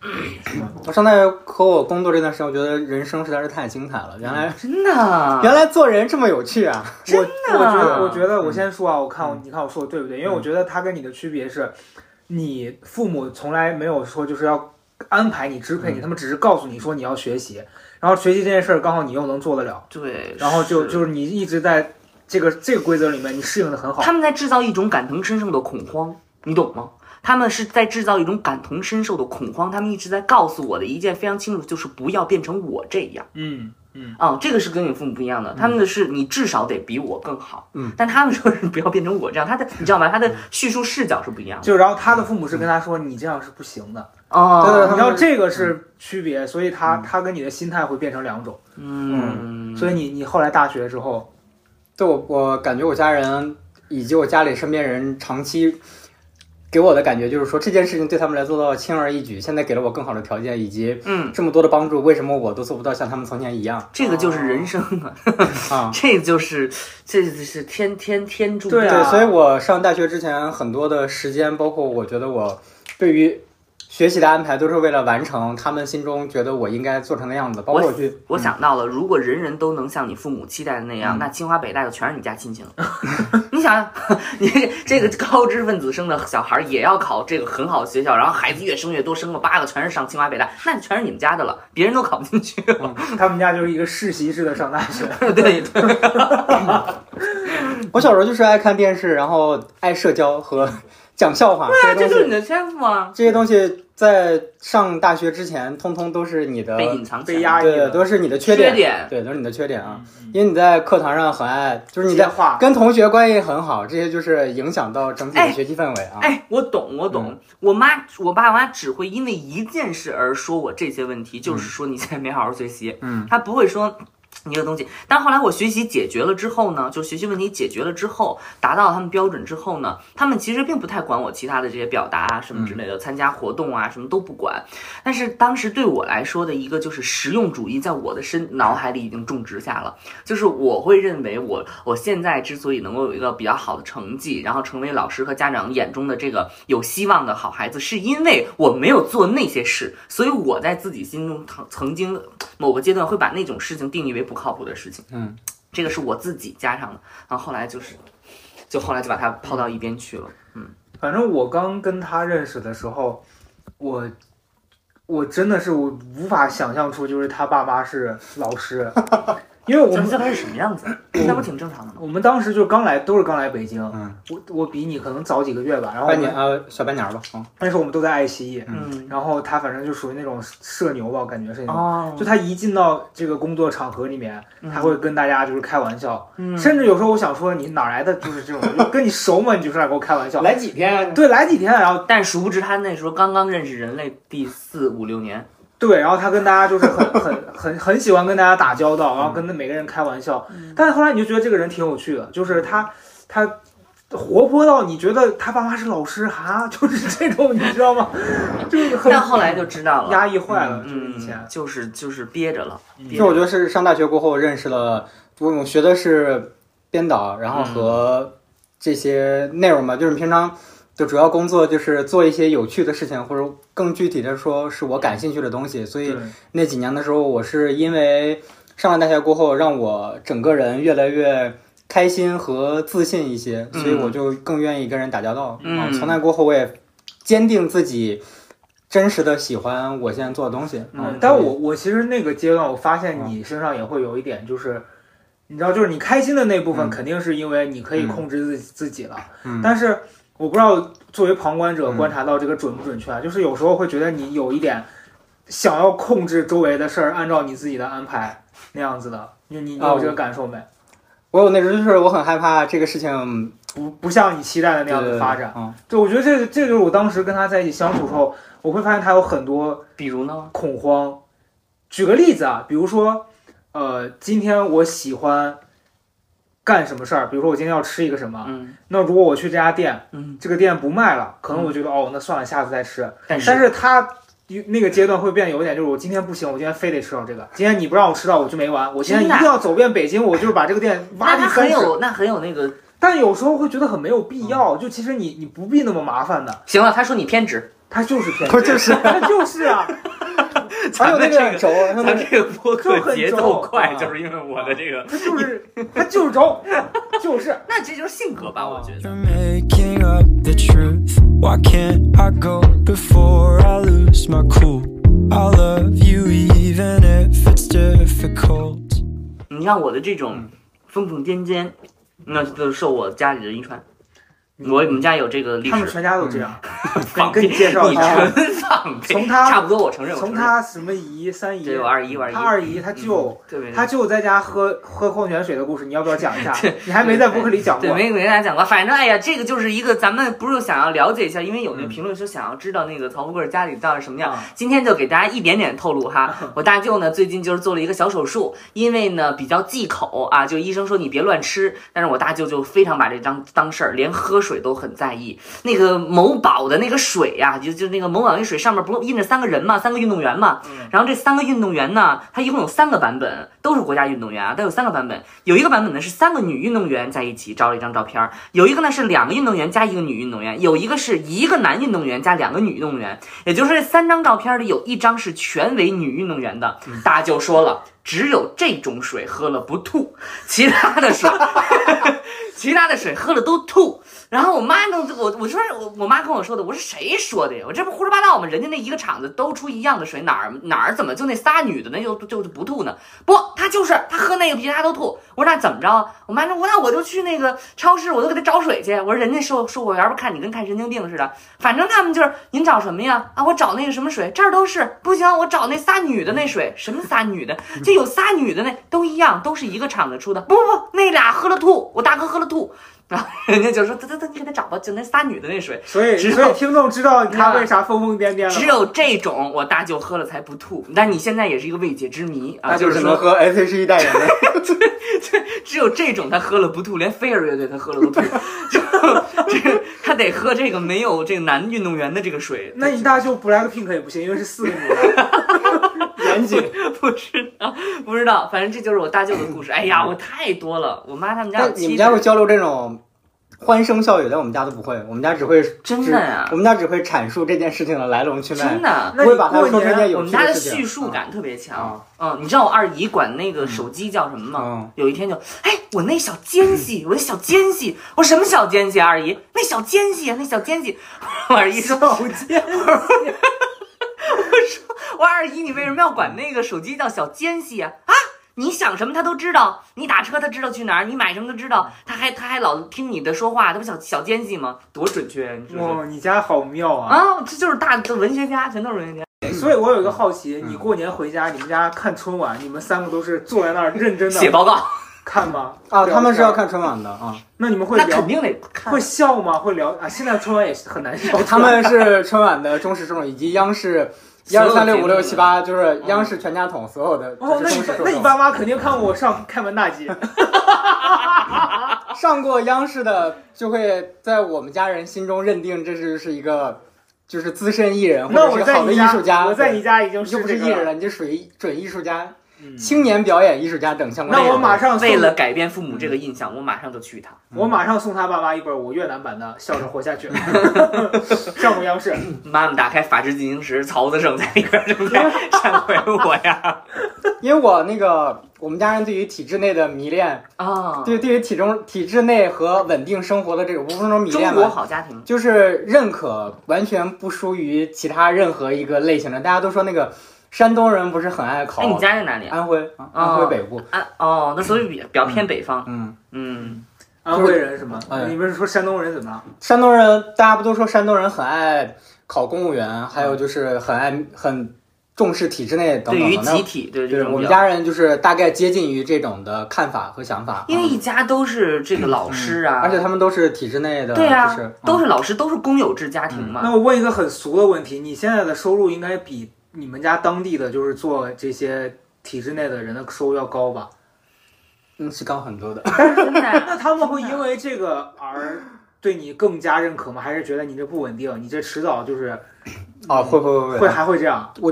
么？我上大学和我工作这段时间，我觉得人生实在是太精彩了。原来真的，原来做人这么有趣啊！真的我觉得，我觉得我先说啊，我看我你看我说的对不对？因为我觉得他跟你的区别是，你父母从来没有说就是要安排你、支配你，他们只是告诉你说你要学习，然后学习这件事儿刚好你又能做得了，对，然后就就是你一直在这个这个规则里面，你适应的很好。他们在制造一种感同身受的恐慌，你懂吗？他们是在制造一种感同身受的恐慌，他们一直在告诉我的一件非常清楚，就是不要变成我这样。嗯嗯，啊、这个是跟你父母不一样的，他们的是你至少得比我更好，嗯，但他们说是不要变成我这样，他的你知道吗？他的叙述视角是不一样的。就然后他的父母是跟他说你这样是不行的，哦，对对你知道这个是区别，所以他他跟你的心态会变成两种。嗯，所以你你后来大学之后，对我，我感觉我家人以及我家里身边人长期给我的感觉就是说，这件事情对他们来做到轻而易举，现在给了我更好的条件以及嗯，这么多的帮助，为什么我都做不到像他们从前一样。这个就是人生啊，啊？这就是这就是天天天注定对，所以我上大学之前很多的时间，包括我觉得我对于学习的安排，都是为了完成他们心中觉得我应该做成的样子，包括我去。我想到了，如果人人都能像你父母期待的那嗯样，那清华北大就全是你家亲戚了。你想想，你这个高知分子生的小孩也要考这个很好的学校，然后孩子越生越多，生了八个全是上清华北大，那全是你们家的了，别人都考不进去了。他们家就是一个世袭式的上大学。对对，我小时候就是爱看电视，然后爱社交和讲笑话对啊。这就是你的天赋啊，这些东西在上大学之前，通通都是你的被隐藏起来被压抑对，的都是你的缺点，缺点。对，都是你的缺点啊。嗯因为你在课堂上很爱，就是你在跟同学关系很好，这些就是影响到整体的学习氛围啊。哎，我懂，我懂。我妈、我爸妈只会因为一件事而说我这些问题，就是说你现在没好好学习。嗯，他不会说一个东西，但后来我学习解决了之后呢，就学习问题解决了之后，达到他们标准之后呢，他们其实并不太管我其他的这些表达啊什么之类的，参加活动啊什么都不管。但是当时对我来说的一个就是实用主义，在我的身脑海里已经种植下了，就是我会认为我我现在之所以能够有一个比较好的成绩，然后成为老师和家长眼中的这个有希望的好孩子，是因为我没有做那些事，所以我在自己心中曾曾经某个阶段会把那种事情定义为不靠谱的事情。嗯，这个是我自己加上的，然后后来就是，就后来就把它抛到一边去了。嗯反正我刚跟他认识的时候，我我真的是我无法想象出就是他爸妈是老师，因为我们咱们最开始什么样子？那不挺正常的吗？我们当时就刚来，都是刚来北京，嗯，我我比你可能早几个月吧，然后半年们呃小半年吧，嗯那时候我们都在爱奇艺，嗯，然后他反正就属于那种社牛吧，我感觉是那种。哦，就他一进到这个工作场合里面，他会跟大家就是开玩笑，嗯甚至有时候我想说你哪来的就是这种，就跟你熟吗？你就出来跟我开玩笑，来几天？对来几天，然后但殊不知他那时候刚刚认识人类第四五六年，对，然后他跟大家就是很 很很很喜欢跟大家打交道，然后跟每个人开玩笑。但是后来你就觉得这个人挺有趣的，就是他他活泼到你觉得他爸妈是老师哈，就是这种你知道吗？就是很但后来就知道了，压抑坏了，就是嗯以前，就是就是憋着了。憋就我觉得是上大学过后认识了，我我学的是编导，然后和这些内容吧，就是平常的主要工作就是做一些有趣的事情，或者更具体的说是我感兴趣的东西。所以那几年的时候，我是因为上了大学过后，让我整个人越来越开心和自信一些，所以我就更愿意跟人打交道。嗯啊从那过后，我也坚定自己真实的喜欢我现在做的东西。嗯，但我我其实那个阶段，我发现你身上也会有一点，就是你知道，就是你开心的那部分，嗯肯定是因为你可以控制自己自己了。嗯但是我不知道作为旁观者嗯观察到这个准不准确啊，就是有时候会觉得你有一点想要控制周围的事儿，按照你自己的安排那样子的。你你你啊有这个感受没？我有那种，就是我很害怕这个事情不不像你期待的那样的发展。嗯，对，我觉得这个这就是我当时跟他在一起相处时候，我会发现他有很多比如呢？恐慌。举个例子啊，比如说，呃，今天我喜欢干什么事儿，比如说我今天要吃一个什么，嗯。那如果我去这家店，嗯，这个店不卖了，可能我觉得、哦，那算了，下次再吃。但是但是他那个阶段会变有一点，就是我今天不行，我今天非得吃到这个，今天你不让我吃到，我就没完，我今天一定要走遍北京，我就是把这个店挖那他地三尺。很有那很有那个。但有时候会觉得很没有必要，就其实你你不必那么麻烦的，行了，他说你偏执，他就是偏不就是。他就是啊，还有那咱们个轴，还有那个咱这个播客节奏快，就是因为我的这个，他就是他就是轴，就是。那这就是性格吧，我觉得。Up the truth. Why can't I go before I lose my cool? I'll love you even if it's difficult. 你看我的这种疯疯癫癫，那都是受我家里人遗传。我我们家有这个历史，他们全家都这样，跟你介绍一你下，纯放屁。从他差不多，我承认，从。他什么姨三姨，对我二姨，我二姨，他二姨他舅，他舅在家喝喝矿泉水的故事，你要不要讲一下？你还没在博客里讲对，过。没没跟大家讲过。反正哎呀，这个就是一个咱们不是想要了解一下，因为有那评论说想要知道那个曹富贵家里到底什么样。啊今天就给大家一点点透露哈，我大舅呢最近就是做了一个小手术，因为呢比较忌口啊，就医生说你别乱吃，但是我大舅就非常把这当当事儿，连喝水都很在意。那个某宝的那个水呀、就就那个某宝那水上面不印着三个人嘛，三个运动员嘛，然后这三个运动员呢，它一共有三个版本，都是国家运动员啊，都有三个版本。有一个版本呢是三个女运动员在一起照了一张照片儿，有一个呢是两个运动员加一个女运动员，有一个是一个男运动员加两个女运动员。也就是说，这三张照片里有一张是全为女运动员的。大家就说了，只有这种水喝了不吐，其他的水，其他的水喝了都吐。然后我妈呢，我我说我我妈跟我说的，我说谁说的呀？我这不胡说八道吗？人家那一个厂子都出一样的水，哪儿哪儿怎么就那仨女的那就就就不吐呢？不，她就是她喝那个比她都吐。我说那怎么着？我妈说我那我就去那个超市，我就给她找水去。我说人家售售货员不看你跟看神经病似的，反正他们就是您找什么呀？啊，我找那个什么水，这儿都是不行，我找那仨女的那水，什么仨女的？就有仨女的那都一样，都是一个厂子出的。不不不，那俩喝了吐，我大哥喝了吐。然后人家就说：“得得得，你给他找吧，就那仨女的那水。”所以只有所以听众知道他为啥疯疯癫癫了。只有这种我大舅喝了才不吐，但你现在也是一个未解之谜啊，就是只能喝 S H E 代言的。只有这种他喝了不吐，连飞儿乐队他喝了都吐，就 这个他得喝这个没有这个男运动员的这个水。那你大舅 Blackpink 也不行，因为是四个女的。严谨。不知道不知道，反正这就是我大舅的故事。哎呀，我太多了，我妈他们家你们家会交流这种欢声笑语，但我们家都不会，我们家只会真的呀只我们家只会阐述这件事情的来龙去脉真，的。那不会把它你过年说成一件有我们家的。叙述感特别强啊，嗯，你知道我二姨管那个手机叫什么吗？嗯有一天就，哎，我那小奸细，我那小奸细，我什么小奸细啊？二姨，那小奸细啊，那小奸细。我二姨说，小奸 我二姨，你为什么要管那个手机叫小奸细啊？啊，你想什么他都知道，你打车他知道去哪儿，你买什么都知道，他还他还老听你的说话，他不小小奸细吗？多准确啊！你哇，你家好妙啊！啊，这就是大的文学家，全都是文学家。所以我有一个好奇，你过年回家，你们家看春晚，你们三个都是坐在那儿认真的写报告，看吗？啊，他们是要。看春晚的啊，那你们会聊那肯定得看会。笑吗？会聊啊？现在春晚也是很难笑。他们是春晚的忠实受众，以及央视一二三六五六七八，就是央视全家桶所有的哦，那你那你。爸妈肯定看过我上开门大吉。上过央视的，就会在我们家人心中认定这是是一个就是资深艺人或那我者是好的艺术家。我在你家已经你就不是。艺人了，你就属于准艺术家、嗯青年表演艺术家等相关那我马上为了改变父母这个印象，我马上就去一趟。我马上送他爸妈一本我越南版的《笑着活下去》，上过央视。妈妈打开《法制进行时》，曹子胜在里边正在 忏悔我呀。因为我那个我们家人对于体制内的迷恋，啊，对对于体中体制内和稳定生活的这种不是说迷中国好家庭。就是认可完全不输于其他任何一个类型的。大家都说那个山东人不是很爱考哎，你家在哪里啊？安徽啊，安徽北部，安哦，那所以比比较偏北方。嗯，嗯，安徽人是吗？哎你不是说山东人怎么了？山东人大家不都说山东人很爱考公务员，还有就是很爱很重视体制内等对于等的。那集体，对这就是种。我们家人就是大概接近于这种的看法和想法，因为嗯一家都是这个老师啊，而且他们都是体制内的，对啊，就是嗯都是老师，都是公有制家庭嘛。那我问一个很俗的问题：你现在的收入应该比你们家当地的就是做这些体制内的人的收入要高吧？嗯是高很多的。真的啊 那他们会因为这个而对你更加认可吗？还是觉得你这不稳定，你这迟早就是哦，会会会会还会这样？我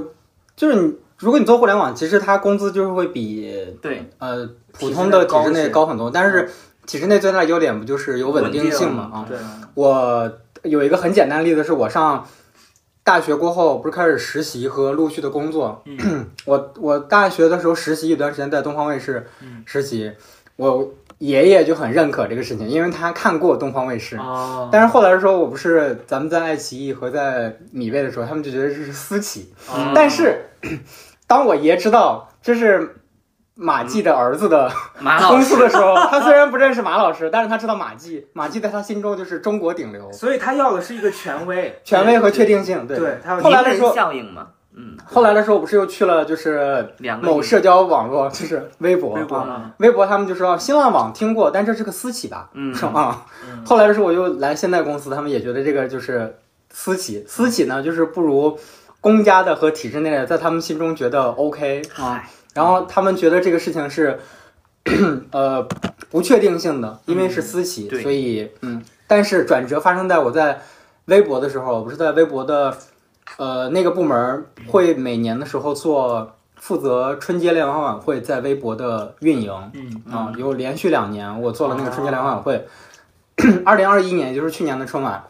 就是你，如果你做互联网，其实它工资就是会比对，呃普通的体制内体制内高很多，但是体制内最大的优点不就是有稳定性嘛？啊，对，我有一个很简单的例子，是我上大学过后，不是开始实习和陆续的工作。嗯 我我大学的时候实习一段时间，在东方卫视嗯实习，我爷爷就很认可这个事情，因为他看过东方卫视。哦，但是后来的时候，我不是咱们在爱奇艺和在米未的时候，他们就觉得这是私企。哦但是，当我爷知道这是马季的儿子的公马老师。司的时候，他虽然不认识马老师，但是他知道马季，马季在他心中就是中国顶流，所以他要的是一个权威，权威和确定性。对，对，他要后来的时候效应嘛，嗯，后来的时候，我不是又去了就是某社交网络，就是微博，微博。啊，微博他们就说新浪网听过，但这是个私企吧？嗯。是啊。嗯。后来的时候，我又来现代公司，他们也觉得这个就是私企，私企呢就是不如公家的和体制内的，在他们心中觉得 OK 啊。然后他们觉得这个事情是 呃不确定性的，因为是私企，对。所以嗯。但是转折发生在我在微博的时候，我不是在微博的呃那个部门会每年的时候做负责春节联欢晚会在微博的运营，嗯啊，有连续两年我做了那个春节联欢晚会，二零二一年也就是去年的春晚，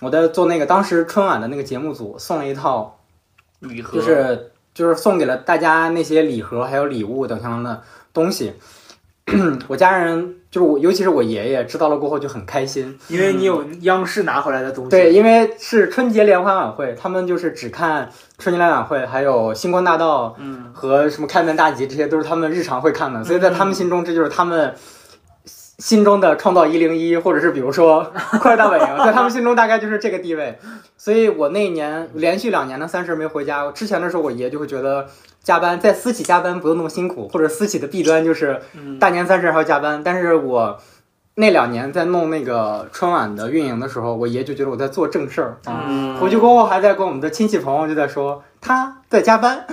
我在做那个当时春晚的那个节目组送了一套，礼盒。就是就是送给了大家那些礼盒还有礼物等相关的东西。我家人就是我，尤其是我爷爷知道了过后就很开心。因为你有央视拿回来的东西，对，因为是春节联欢晚会，他们就是只看春节联欢晚会，还有星光大道嗯，和什么开门大吉，这些都是他们日常会看的，所以在他们心中，这就是他们心中的创造一零一，或者是比如说快乐大本营，在他们心中大概就是这个地位。所以我那一年连续两年的三十没回家，之前的时候我爷就会觉得加班在私企加班不用那么辛苦，或者私企的弊端就是嗯大年三十还要加班，但是我。那两年在弄那个春晚的运营的时候，我爷就觉得我在做正事儿回去过后还在跟我们的亲戚朋友就在说他在加班，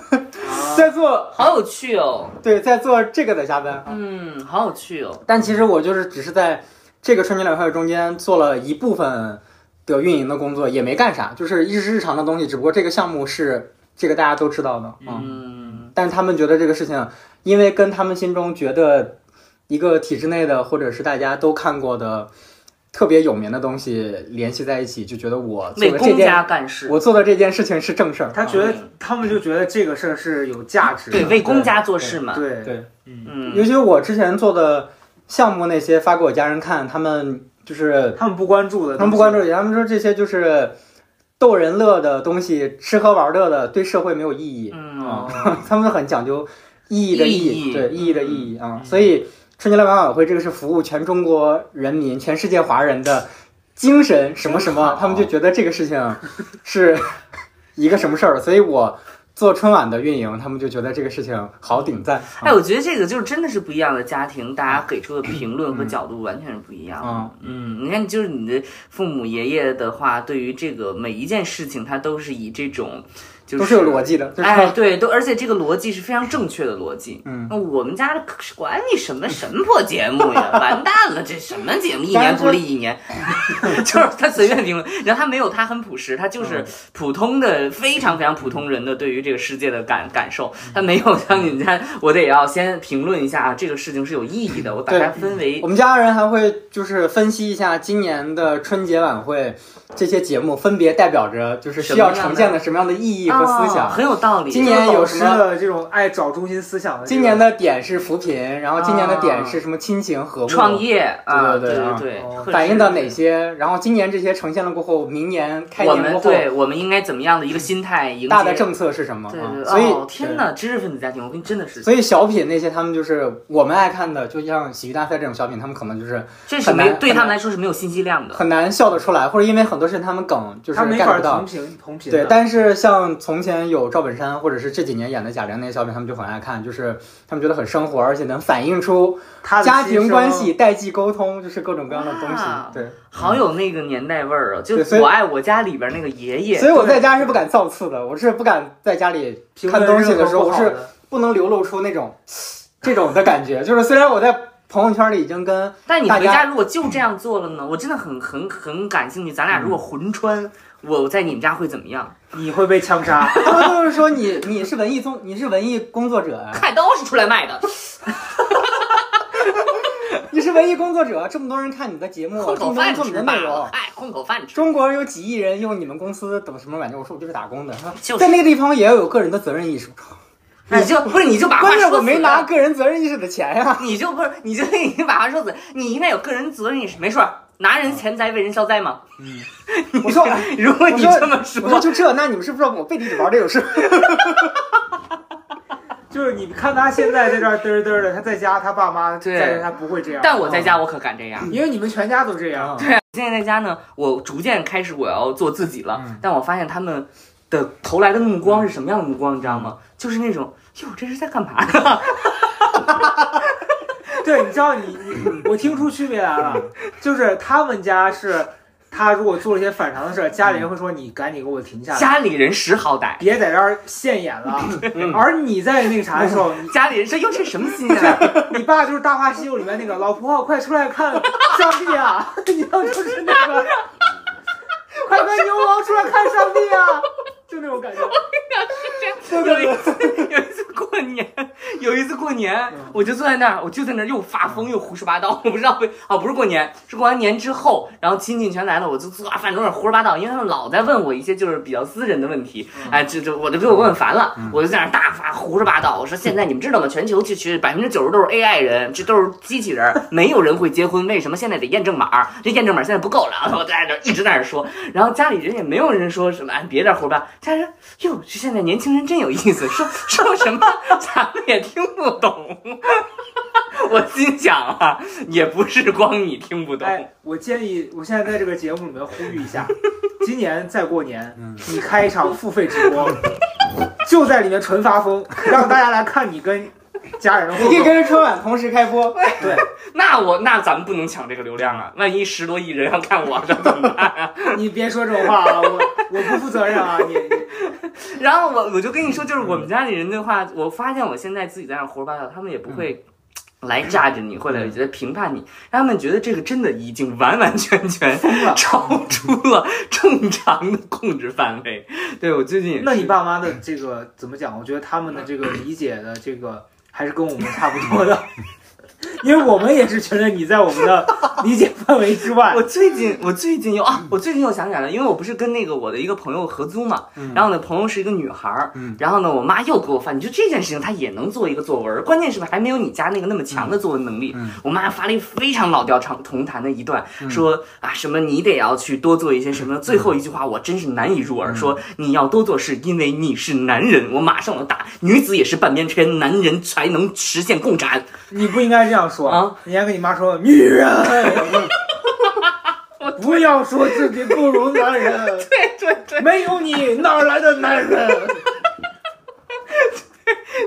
在做好有趣哦，对在做这个的加班。嗯，好有趣哦，但其实我就是只是在这个春节联欢会中间做了一部分的运营的工作，也没干啥，就是一直日常的东西。只不过这个项目是这个大家都知道的，嗯，嗯，但是他们觉得这个事情，因为跟他们心中觉得一个体制内的或者是大家都看过的特别有名的东西联系在一起，就觉得我做为的这件公家干事，我做的这件事情是正事儿。他觉得他们就觉得这个事儿是有价值的，对为公家做事嘛，对。对，嗯，嗯，尤其是我之前做的项目那些发给我家人看，他们就是他们不关注的，他们不关注，他们说这些就是逗人乐的东西，吃喝玩乐的，对社会没有意义。嗯，哦，他们很讲究意义的意义，义。对意义的意义啊。所以春节联欢晚会这个是服务全中国人民、全世界华人的精神什么什么，他们就觉得这个事情 是一个什么事儿，所以我做春晚的运营，他们就觉得这个事情好顶赞。哎，我觉得这个就是真的是不一样的家庭，大家给出的评论和角度完全是不一样的。嗯嗯，你看，就是你的父母爷爷的话，对于这个每一件事情，他都是以这种就是都是有逻辑的，就是哎，对，都而且这个逻辑是非常正确的逻辑。嗯我们家管你什么神破节目呀，完蛋了，这什么节目，一年不立一年，就是他随便评论，然后他没有他很朴实，他就是普通的非常非常普通人的对于这个世界的感感受，他没有像你们家，我得要先评论一下啊，这个事情是有意义的，我把它分为我们家人还会就是分析一下今年的春节晚会这些节目分别代表着就是需要呈现的什么样的意义和思想。哦很有道理。今年有什么的这种爱找中心思想的？今年的点是扶贫，然后今年的点是什么亲情和睦、创业啊，对对对啊对反映到哪些？然后今年这些呈现了过后，明年开年过后，们对我们应该怎么样的一个心态迎接大的政策是什么？对对，啊所以、哦天哪，知识分子家庭，我跟你真的是，所以小品那些他们就是我们爱看的，就像喜剧大赛这种小品，他们可能就是这是没很难对他们来说是没有信息量的。很难笑得出来，或者因为很多事情他们梗就是他没 get 法不到同。频同频的。对，但是像从前有赵本山，或者是这几年演的贾玲那些小品，他们就很爱看，就是他们觉得很生活，而且能反映出他的家庭关系、代际沟通，就是各种各样的东西哇。对，好有那个年代味儿啊！就对所以我爱我家里边那个爷爷，所以我在家是不敢造次的，我是不敢在家里评论看东西的时候，我是不能流露出那种这种的感觉。就是虽然我在朋友圈里已经跟但你回家如果就这样做了呢？我真的很很很感兴趣，咱俩如果魂穿，我在你们家会怎么样？你会被枪杀。他们都是说你你是文艺综你是文艺工作者啊，菜刀是出来卖的，你是文艺工作者，这么多人看你的节目，混口饭这么多人做你吃罢的内容了，。哎，混口饭吃。中国有几亿人用你们公司等什么软件？我说我就是打工的，就是在那个地方也要有个人的责任意识。你就不是你就把话关键我没拿，个人责任意识的钱呀、你就不是你就已经把话说死，你应该有个人责任意识，没错儿，拿人钱财为人消灾嘛。我说，如果你这么我说就这，那你们是不是我背地里玩这种事？就是你看他现在在这儿嘚儿嘚儿的，他在家他爸妈对在这他不会这样。但我在家我可敢这样。因为你们全家都这样。对现在在家呢，我逐渐开始我要做自己了，嗯但我发现他们的投来的目光是什么样的目光，你知道吗？就是那种哟，这是在干嘛呢？对，你知道你你我听出区别来了，就是他们家是，他如果做了一些反常的事儿，家里人会说你赶紧给我停下来，家里人识好歹，别在这儿现眼了。嗯而你在那个啥的时候，你家里人说哟，这什么新鲜啊？你爸就是《大话西游》里面那个老婆，快出来看上帝啊！你要就是那个，快跟牛王出来看上帝啊！就那种感觉。有一次，有一次过年，有一次过年，我就坐在那儿，我就在那儿又发疯又胡说八道，我不知道为啊，不是过年，是过完年之后，然后亲戚全来了，我就坐饭桌上胡说八道，因为他们老在问我一些就是比较私人的问题，哎，这这我就给我问烦了，我就在那儿大发胡说八道，我说现在你们知道吗？全球其实百分之九十都是 AI 人，这都是机器人，没有人会结婚，为什么现在得验证码？这验证码现在不够了，然后我在那儿一直在那儿说，然后家里人也没有人说什么，哎，别在这胡说八道，家里人哟，这现在年轻人真有意思，说 说什么咱们也听不懂。我心想啊，也不是光你听不懂，哎，我建议，我现在在这个节目里面呼吁一下，今年再过年，你开一场付费直播，就在里面纯发疯，让大家来看你跟 家人的互动。你可以跟着春晚同时开播。对，那我那咱们不能抢这个流量啊！万一十多亿人要看我，这怎么办啊？你别说这种话啊，我我不负责任啊，你你然后我我就跟你说，就是我们家里人的话，我发现我现在自己在那胡说八道，他们也不会。来炸着你，或者觉得评判你，让他们觉得这个真的已经完完全全超出了正常的控制范围。对我最近，那你爸妈的这个怎么讲？我觉得他们的这个理解的这个还是跟我们差不多的，因为我们也是觉得你在我们的 理解范围之外我。最近我最近又啊，我最近又想起来了，因为我不是跟那个我的一个朋友合租嘛，然后呢，朋友是一个女孩儿，嗯然后呢，我妈又给我发，你就这件事情她也能做一个作文，关键是还没有你家那个那么强的作文能力。嗯我妈发了一非常老调长同谈的一段，说啊什么你得要去多做一些什么，最后一句话我真是难以入耳，说你要多做事，因为你是男人。我马上我打，女子也是半边天，男人才能实现共产。你不应该这样说啊！你应该跟你妈说，女人，不要说自己不如男人。对对对。没有你哪来的男人？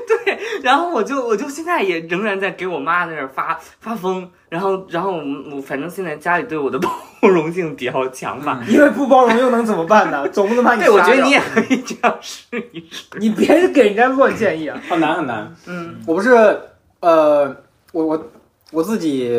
对，然后我就我就现在也仍然在给我妈在那儿发发疯，然后然后我我反正现在家里对我的包容性比较强吧。因为不包容又能怎么办呢？总不能把你对，我觉得你也可以这样试一试。你别给人家乱建议啊！很难很难。嗯，我不是呃，我我我自己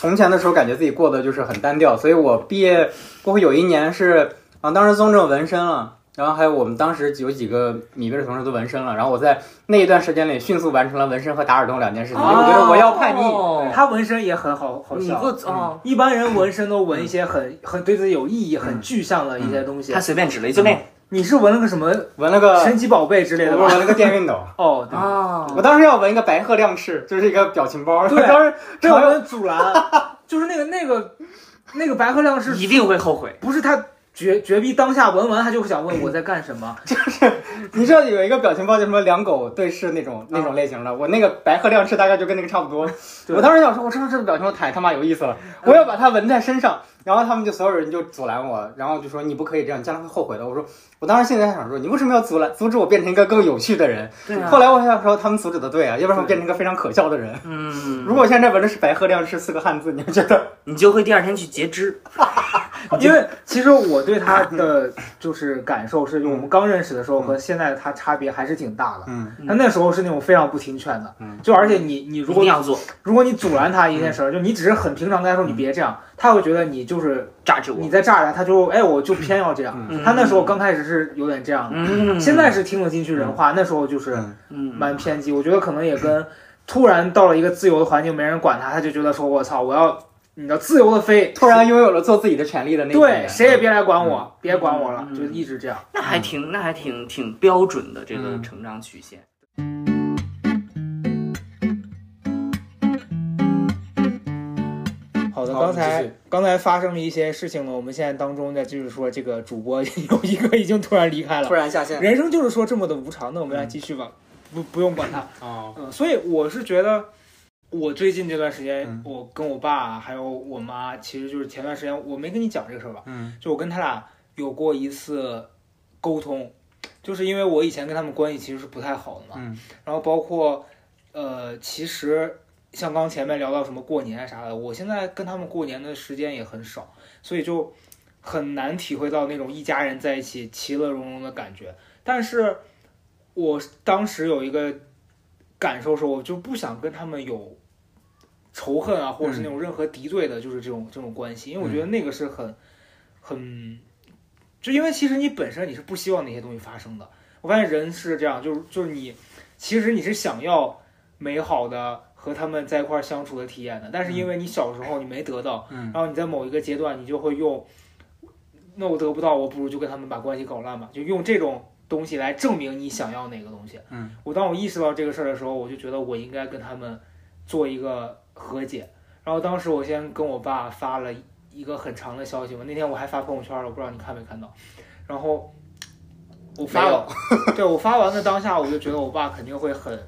从前的时候感觉自己过得就是很单调，所以我毕业过后有一年是啊，当时宗正纹身了。然后还有我们当时有几个米贝的同事都纹身了，然后我在那一段时间里迅速完成了纹身和打耳洞两件事情，因为我觉得我要叛逆。哦他纹身也很好好你笑。不哦，一般人纹身都纹一些很很对自己有意义、很具象的一些东西他。随便指了一就那你是纹了个什么纹了个，神奇宝贝之类的吧？我纹了个电熨斗。哦，对哦，我当时要纹一个白鹤亮翅，就是一个表情包。对当时这常有纹阻拦，就是那个那个那个白鹤亮翅一定会后悔。不是他绝绝逼当下纹完，他就想问我在干什么？就是你知道有一个表情包叫什么两狗对视那种那种类型的，我那个白鹤亮翅大概就跟那个差不多。我当时想说，我知道这个表情包太他妈有意思了，我要把它纹在身上。然后他们就所有人就阻拦我，然后就说你不可以这样，你将来会后悔的。我说，我当时现在想说，你为什么要阻拦阻止我变成一个更有趣的人？对啊后来我想说，他们阻止的对啊，要不然我变成一个非常可笑的人。嗯，如果我现在纹的是白鹤亮翅四个汉字，你会觉得你就会第二天去截肢。因为其实我对他的就是感受是，我们刚认识的时候和现在他差别还是挺大的。嗯他那时候是那种非常不听劝的，嗯就而且你你如果一定要做，如果你阻拦他一件事儿，就你只是很平常跟他说你别这样，他会觉得你就是榨制我你。在炸他，他就哎我就偏要这样。嗯他那时候刚开始是有点这样的，嗯，现在是听得进去人话，那时候就是蛮偏激。我觉得可能也跟突然到了一个自由的环境，没人管他，他就觉得说我操，我要你要自由的飞，突然拥有了做自己的权利的那一对谁也别来管我，别管我了，嗯就一直这样。那还挺那还挺挺标准的这个嗯成长曲线。刚才刚才发生了一些事情呢，我们现在当中再就是说这个主播 有一个已经突然离开了突了，然下线。人生就是说这么的无常，那我们来继续吧，不不用管他。哦，嗯，所以我是觉得，我最近这段时间，嗯我跟我爸还有我妈，其实就是前段时间我没跟你讲这个事儿吧，嗯就我跟他俩有过一次沟通，就是因为我以前跟他们关系其实是不太好的嘛，嗯然后包括呃，其实像刚前面聊到什么过年啥的，我现在跟他们过年的时间也很少，所以就很难体会到那种一家人在一起其乐融融的感觉。但是我当时有一个感受是，我就不想跟他们有仇恨啊，或者是那种任何敌对的，就是这种这种关系，因为我觉得那个是很很，就因为其实你本身你是不希望那些东西发生的。我发现人是这样，就是就是你其实你是想要美好的和他们在一块儿相处的体验的，但是因为你小时候你没得到，嗯然后你在某一个阶段你就会用，那我得不到，我不如就跟他们把关系搞烂吧，就用这种东西来证明你想要哪个东西。嗯，我当我意识到这个事儿的时候，我就觉得我应该跟他们做一个和解。然后当时我先跟我爸发了一个很长的消息嘛，那天我还发朋友圈了，我不知道你看没看到。然后我发了，对我发完的当下，我就觉得我爸肯定会很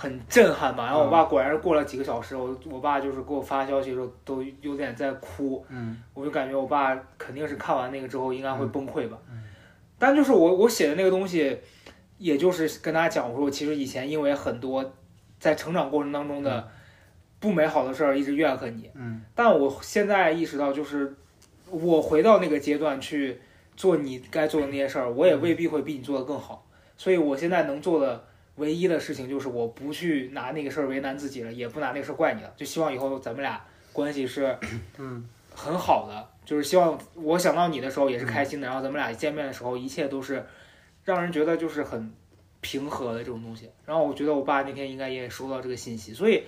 很震撼吧。然后我爸果然是过了几个小时，我我爸就是给我发消息的时候都有点在哭，嗯我就感觉我爸肯定是看完那个之后应该会崩溃吧。嗯但就是我我写的那个东西，也就是跟大家讲，我说我其实以前因为很多在成长过程当中的不美好的事儿一直怨恨你。嗯但我现在意识到，就是我回到那个阶段去做你该做的那些事儿，我也未必会比你做的更好。所以我现在能做的唯一的事情就是，我不去拿那个事儿为难自己了，也不拿那个事儿怪你了。就希望以后咱们俩关系是 嗯很好的，就是希望我想到你的时候也是开心的，然后咱们俩见面的时候，一切都是让人觉得就是很平和的这种东西。然后我觉得我爸那天应该也收到这个信息，所以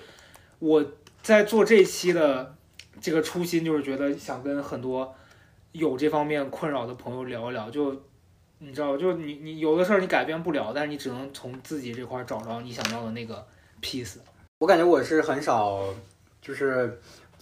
我在做这期的这个初心就是觉得想跟很多有这方面困扰的朋友聊一聊，就你知道，就是你你有的事儿你改变不了，但是你只能从自己这块儿找着你想要的那个 peace。我感觉我是很少，就是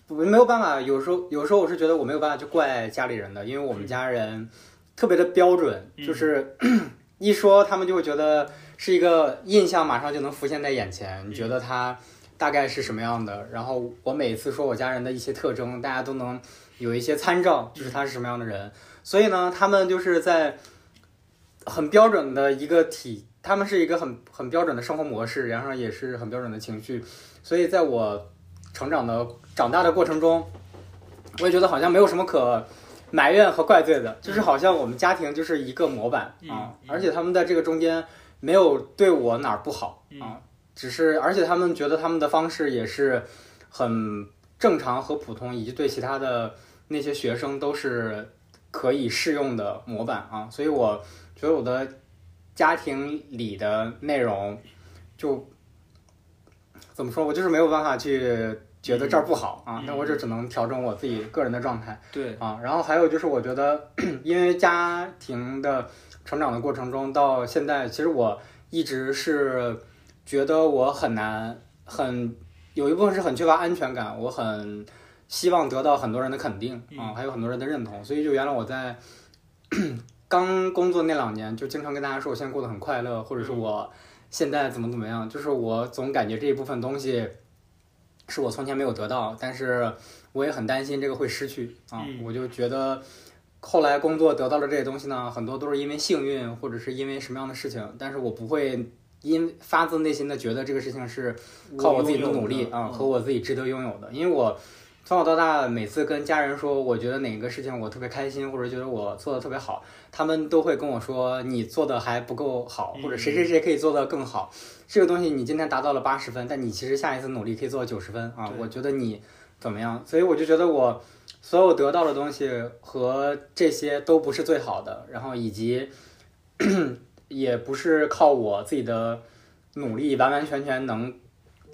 我没有办法，有时候有时候我是觉得我没有办法去怪家里人的，因为我们家人特别的标准，嗯就是 一说他们就会觉得是一个印象，马上就能浮现在眼前，你觉得他大概是什么样的。然后我每次说我家人的一些特征，大家都能有一些参照，就是他是什么样的人。所以呢，他们就是在很标准的一个体，他们是一个很很标准的生活模式，然后也是很标准的情绪。所以在我成长的长大的过程中，我也觉得好像没有什么可埋怨和怪罪的，就是好像我们家庭就是一个模板啊而且他们在这个中间没有对我哪儿不好嗯啊，只是而且他们觉得他们的方式也是很正常和普通，以及对其他的那些学生都是可以适用的模板啊，所以我觉得我的家庭里的内容就怎么说，我就是没有办法去觉得这儿不好啊嗯，那我就只能调整我自己个人的状态对，啊。然后还有就是，我觉得因为家庭的成长的过程中到现在，其实我一直是觉得我很难，很有一部分是很缺乏安全感，我很希望得到很多人的肯定啊，嗯还有很多人的认同，所以就原来我在刚工作那两年，就经常跟大家说我现在过得很快乐，或者是我现在怎么怎么样，就是我总感觉这一部分东西是我从前没有得到，但是我也很担心这个会失去啊，嗯我就觉得。后来工作得到了这些东西呢，很多都是因为幸运，或者是因为什么样的事情，但是我不会因发自内心的觉得这个事情是靠我自己的努力啊、嗯和我自己值得拥有的。因为我从小到大，每次跟家人说我觉得哪个事情我特别开心，或者觉得我做的特别好，他们都会跟我说你做的还不够好，嗯或者谁谁谁可以做的更好。这个东西你今天达到了八十分，但你其实下一次努力可以做到九十分啊！我觉得你怎么样？所以我就觉得我所有得到的东西和这些都不是最好的，然后以及 也不是靠我自己的努力完完全全能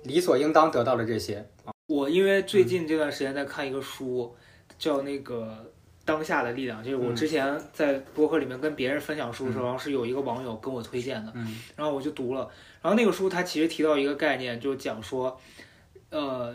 理所应当得到的这些。我因为最近这段时间在看一个书，叫那个《当下的力量》，就是我嗯。之前在博客里面跟别人分享书的时候，然后是有一个网友跟我推荐的，嗯。然后我就读了。然后那个书它其实提到一个概念，就讲说，呃，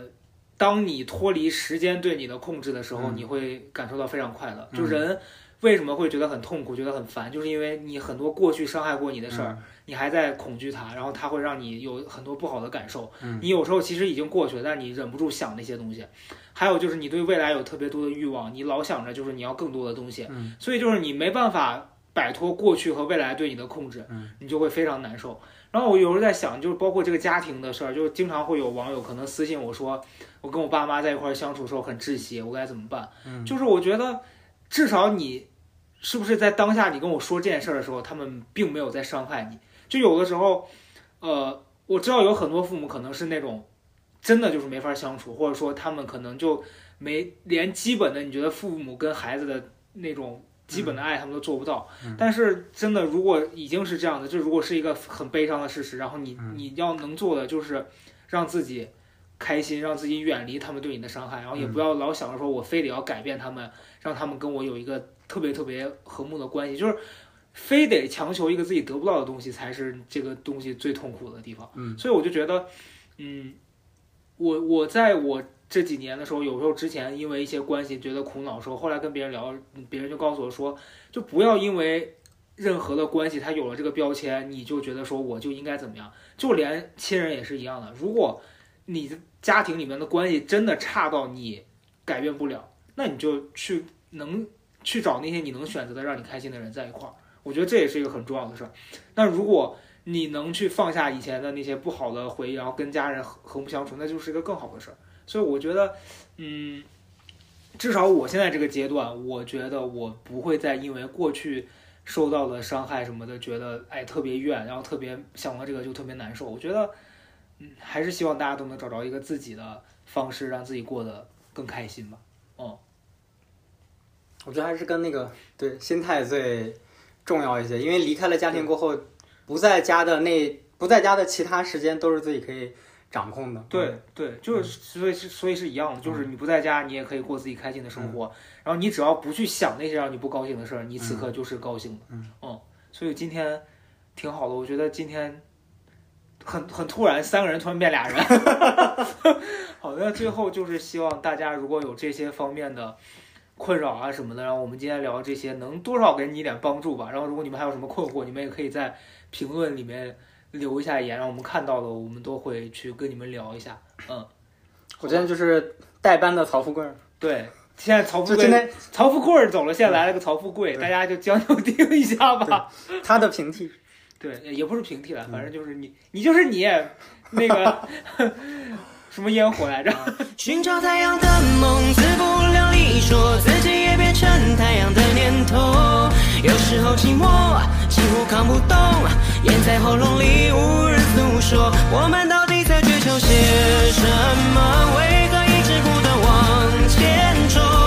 当你脱离时间对你的控制的时候，嗯。你会感受到非常快乐。嗯。就人为什么会觉得很痛苦、觉得很烦，就是因为你很多过去伤害过你的事儿，你还在恐惧它，然后它会让你有很多不好的感受。嗯你有时候其实已经过去了，但是你忍不住想那些东西。还有就是你对未来有特别多的欲望，你老想着就是你要更多的东西，嗯所以就是你没办法摆脱过去和未来对你的控制，嗯你就会非常难受。然后我有时候在想，就是包括这个家庭的事儿，就经常会有网友可能私信我说，我跟我爸妈在一块儿相处的时候很窒息，我该怎么办？嗯就是我觉得至少你是不是在当下你跟我说这件事儿的时候，他们并没有在伤害你。就有的时候，呃，我知道有很多父母可能是那种真的就是没法相处，或者说他们可能就没连基本的你觉得父母跟孩子的那种基本的爱他们都做不到。嗯但是真的，如果已经是这样的，这如果是一个很悲伤的事实，然后你嗯你要能做的就是让自己。开心，让自己远离他们对你的伤害，然后也嗯不要老想着说我非得要改变他们，让他们跟我有一个特别特别和睦的关系，就是非得强求一个自己得不到的东西，才是这个东西最痛苦的地方。嗯所以我就觉得，嗯，我我在我这几年的时候，有时候之前因为一些关系觉得苦恼的时候，后来跟别人聊，别人就告诉我说，就不要因为任何的关系他有了这个标签，你就觉得说我就应该怎么样，就连亲人也是一样的。如果你的家庭里面的关系真的差到你改变不了，那你就去能去找那些你能选择的让你开心的人在一块儿。我觉得这也是一个很重要的事儿。那如果你能去放下以前的那些不好的回忆，然后跟家人和和睦相处，那就是一个更好的事儿。所以我觉得，嗯，至少我现在这个阶段，我觉得我不会再因为过去受到的伤害什么的，觉得哎特别怨，然后特别想到这个就特别难受。我觉得，嗯，还是希望大家都能找着一个自己的方式，让自己过得更开心吧。哦，我觉得还是跟那个对心态最重要一些，因为离开了家庭过后，不在家的那不在家的其他时间都是自己可以掌控的。对对，就是所以是所以是一样的，就是你不在家，你也可以过自己开心的生活，然后你只要不去想那些让你不高兴的事儿，你此刻就是高兴的。嗯。所以今天挺好的，我觉得今天很很突然，三个人突然变俩人。好的，最后就是希望大家如果有这些方面的困扰啊什么的，然后我们今天聊这些能多少给你一点帮助吧。然后如果你们还有什么困惑，你们也可以在评论里面留一下言，让我们看到了，我们都会去跟你们聊一下。嗯，我今天就是代班的曹富贵儿，对。现在曹富贵，曹富贵儿走了，现在来了个曹富贵，大家就将就听一下吧。他的平替。对，也不是平替了，反正就是你，你就是你，那个什么烟火来着？寻找太阳的梦，自不量力说自己也变成太阳的念头。有时候寂寞，几乎扛不动。咽在喉咙里无人诉说，我们到底在追求些什么？为何一直不断往前冲？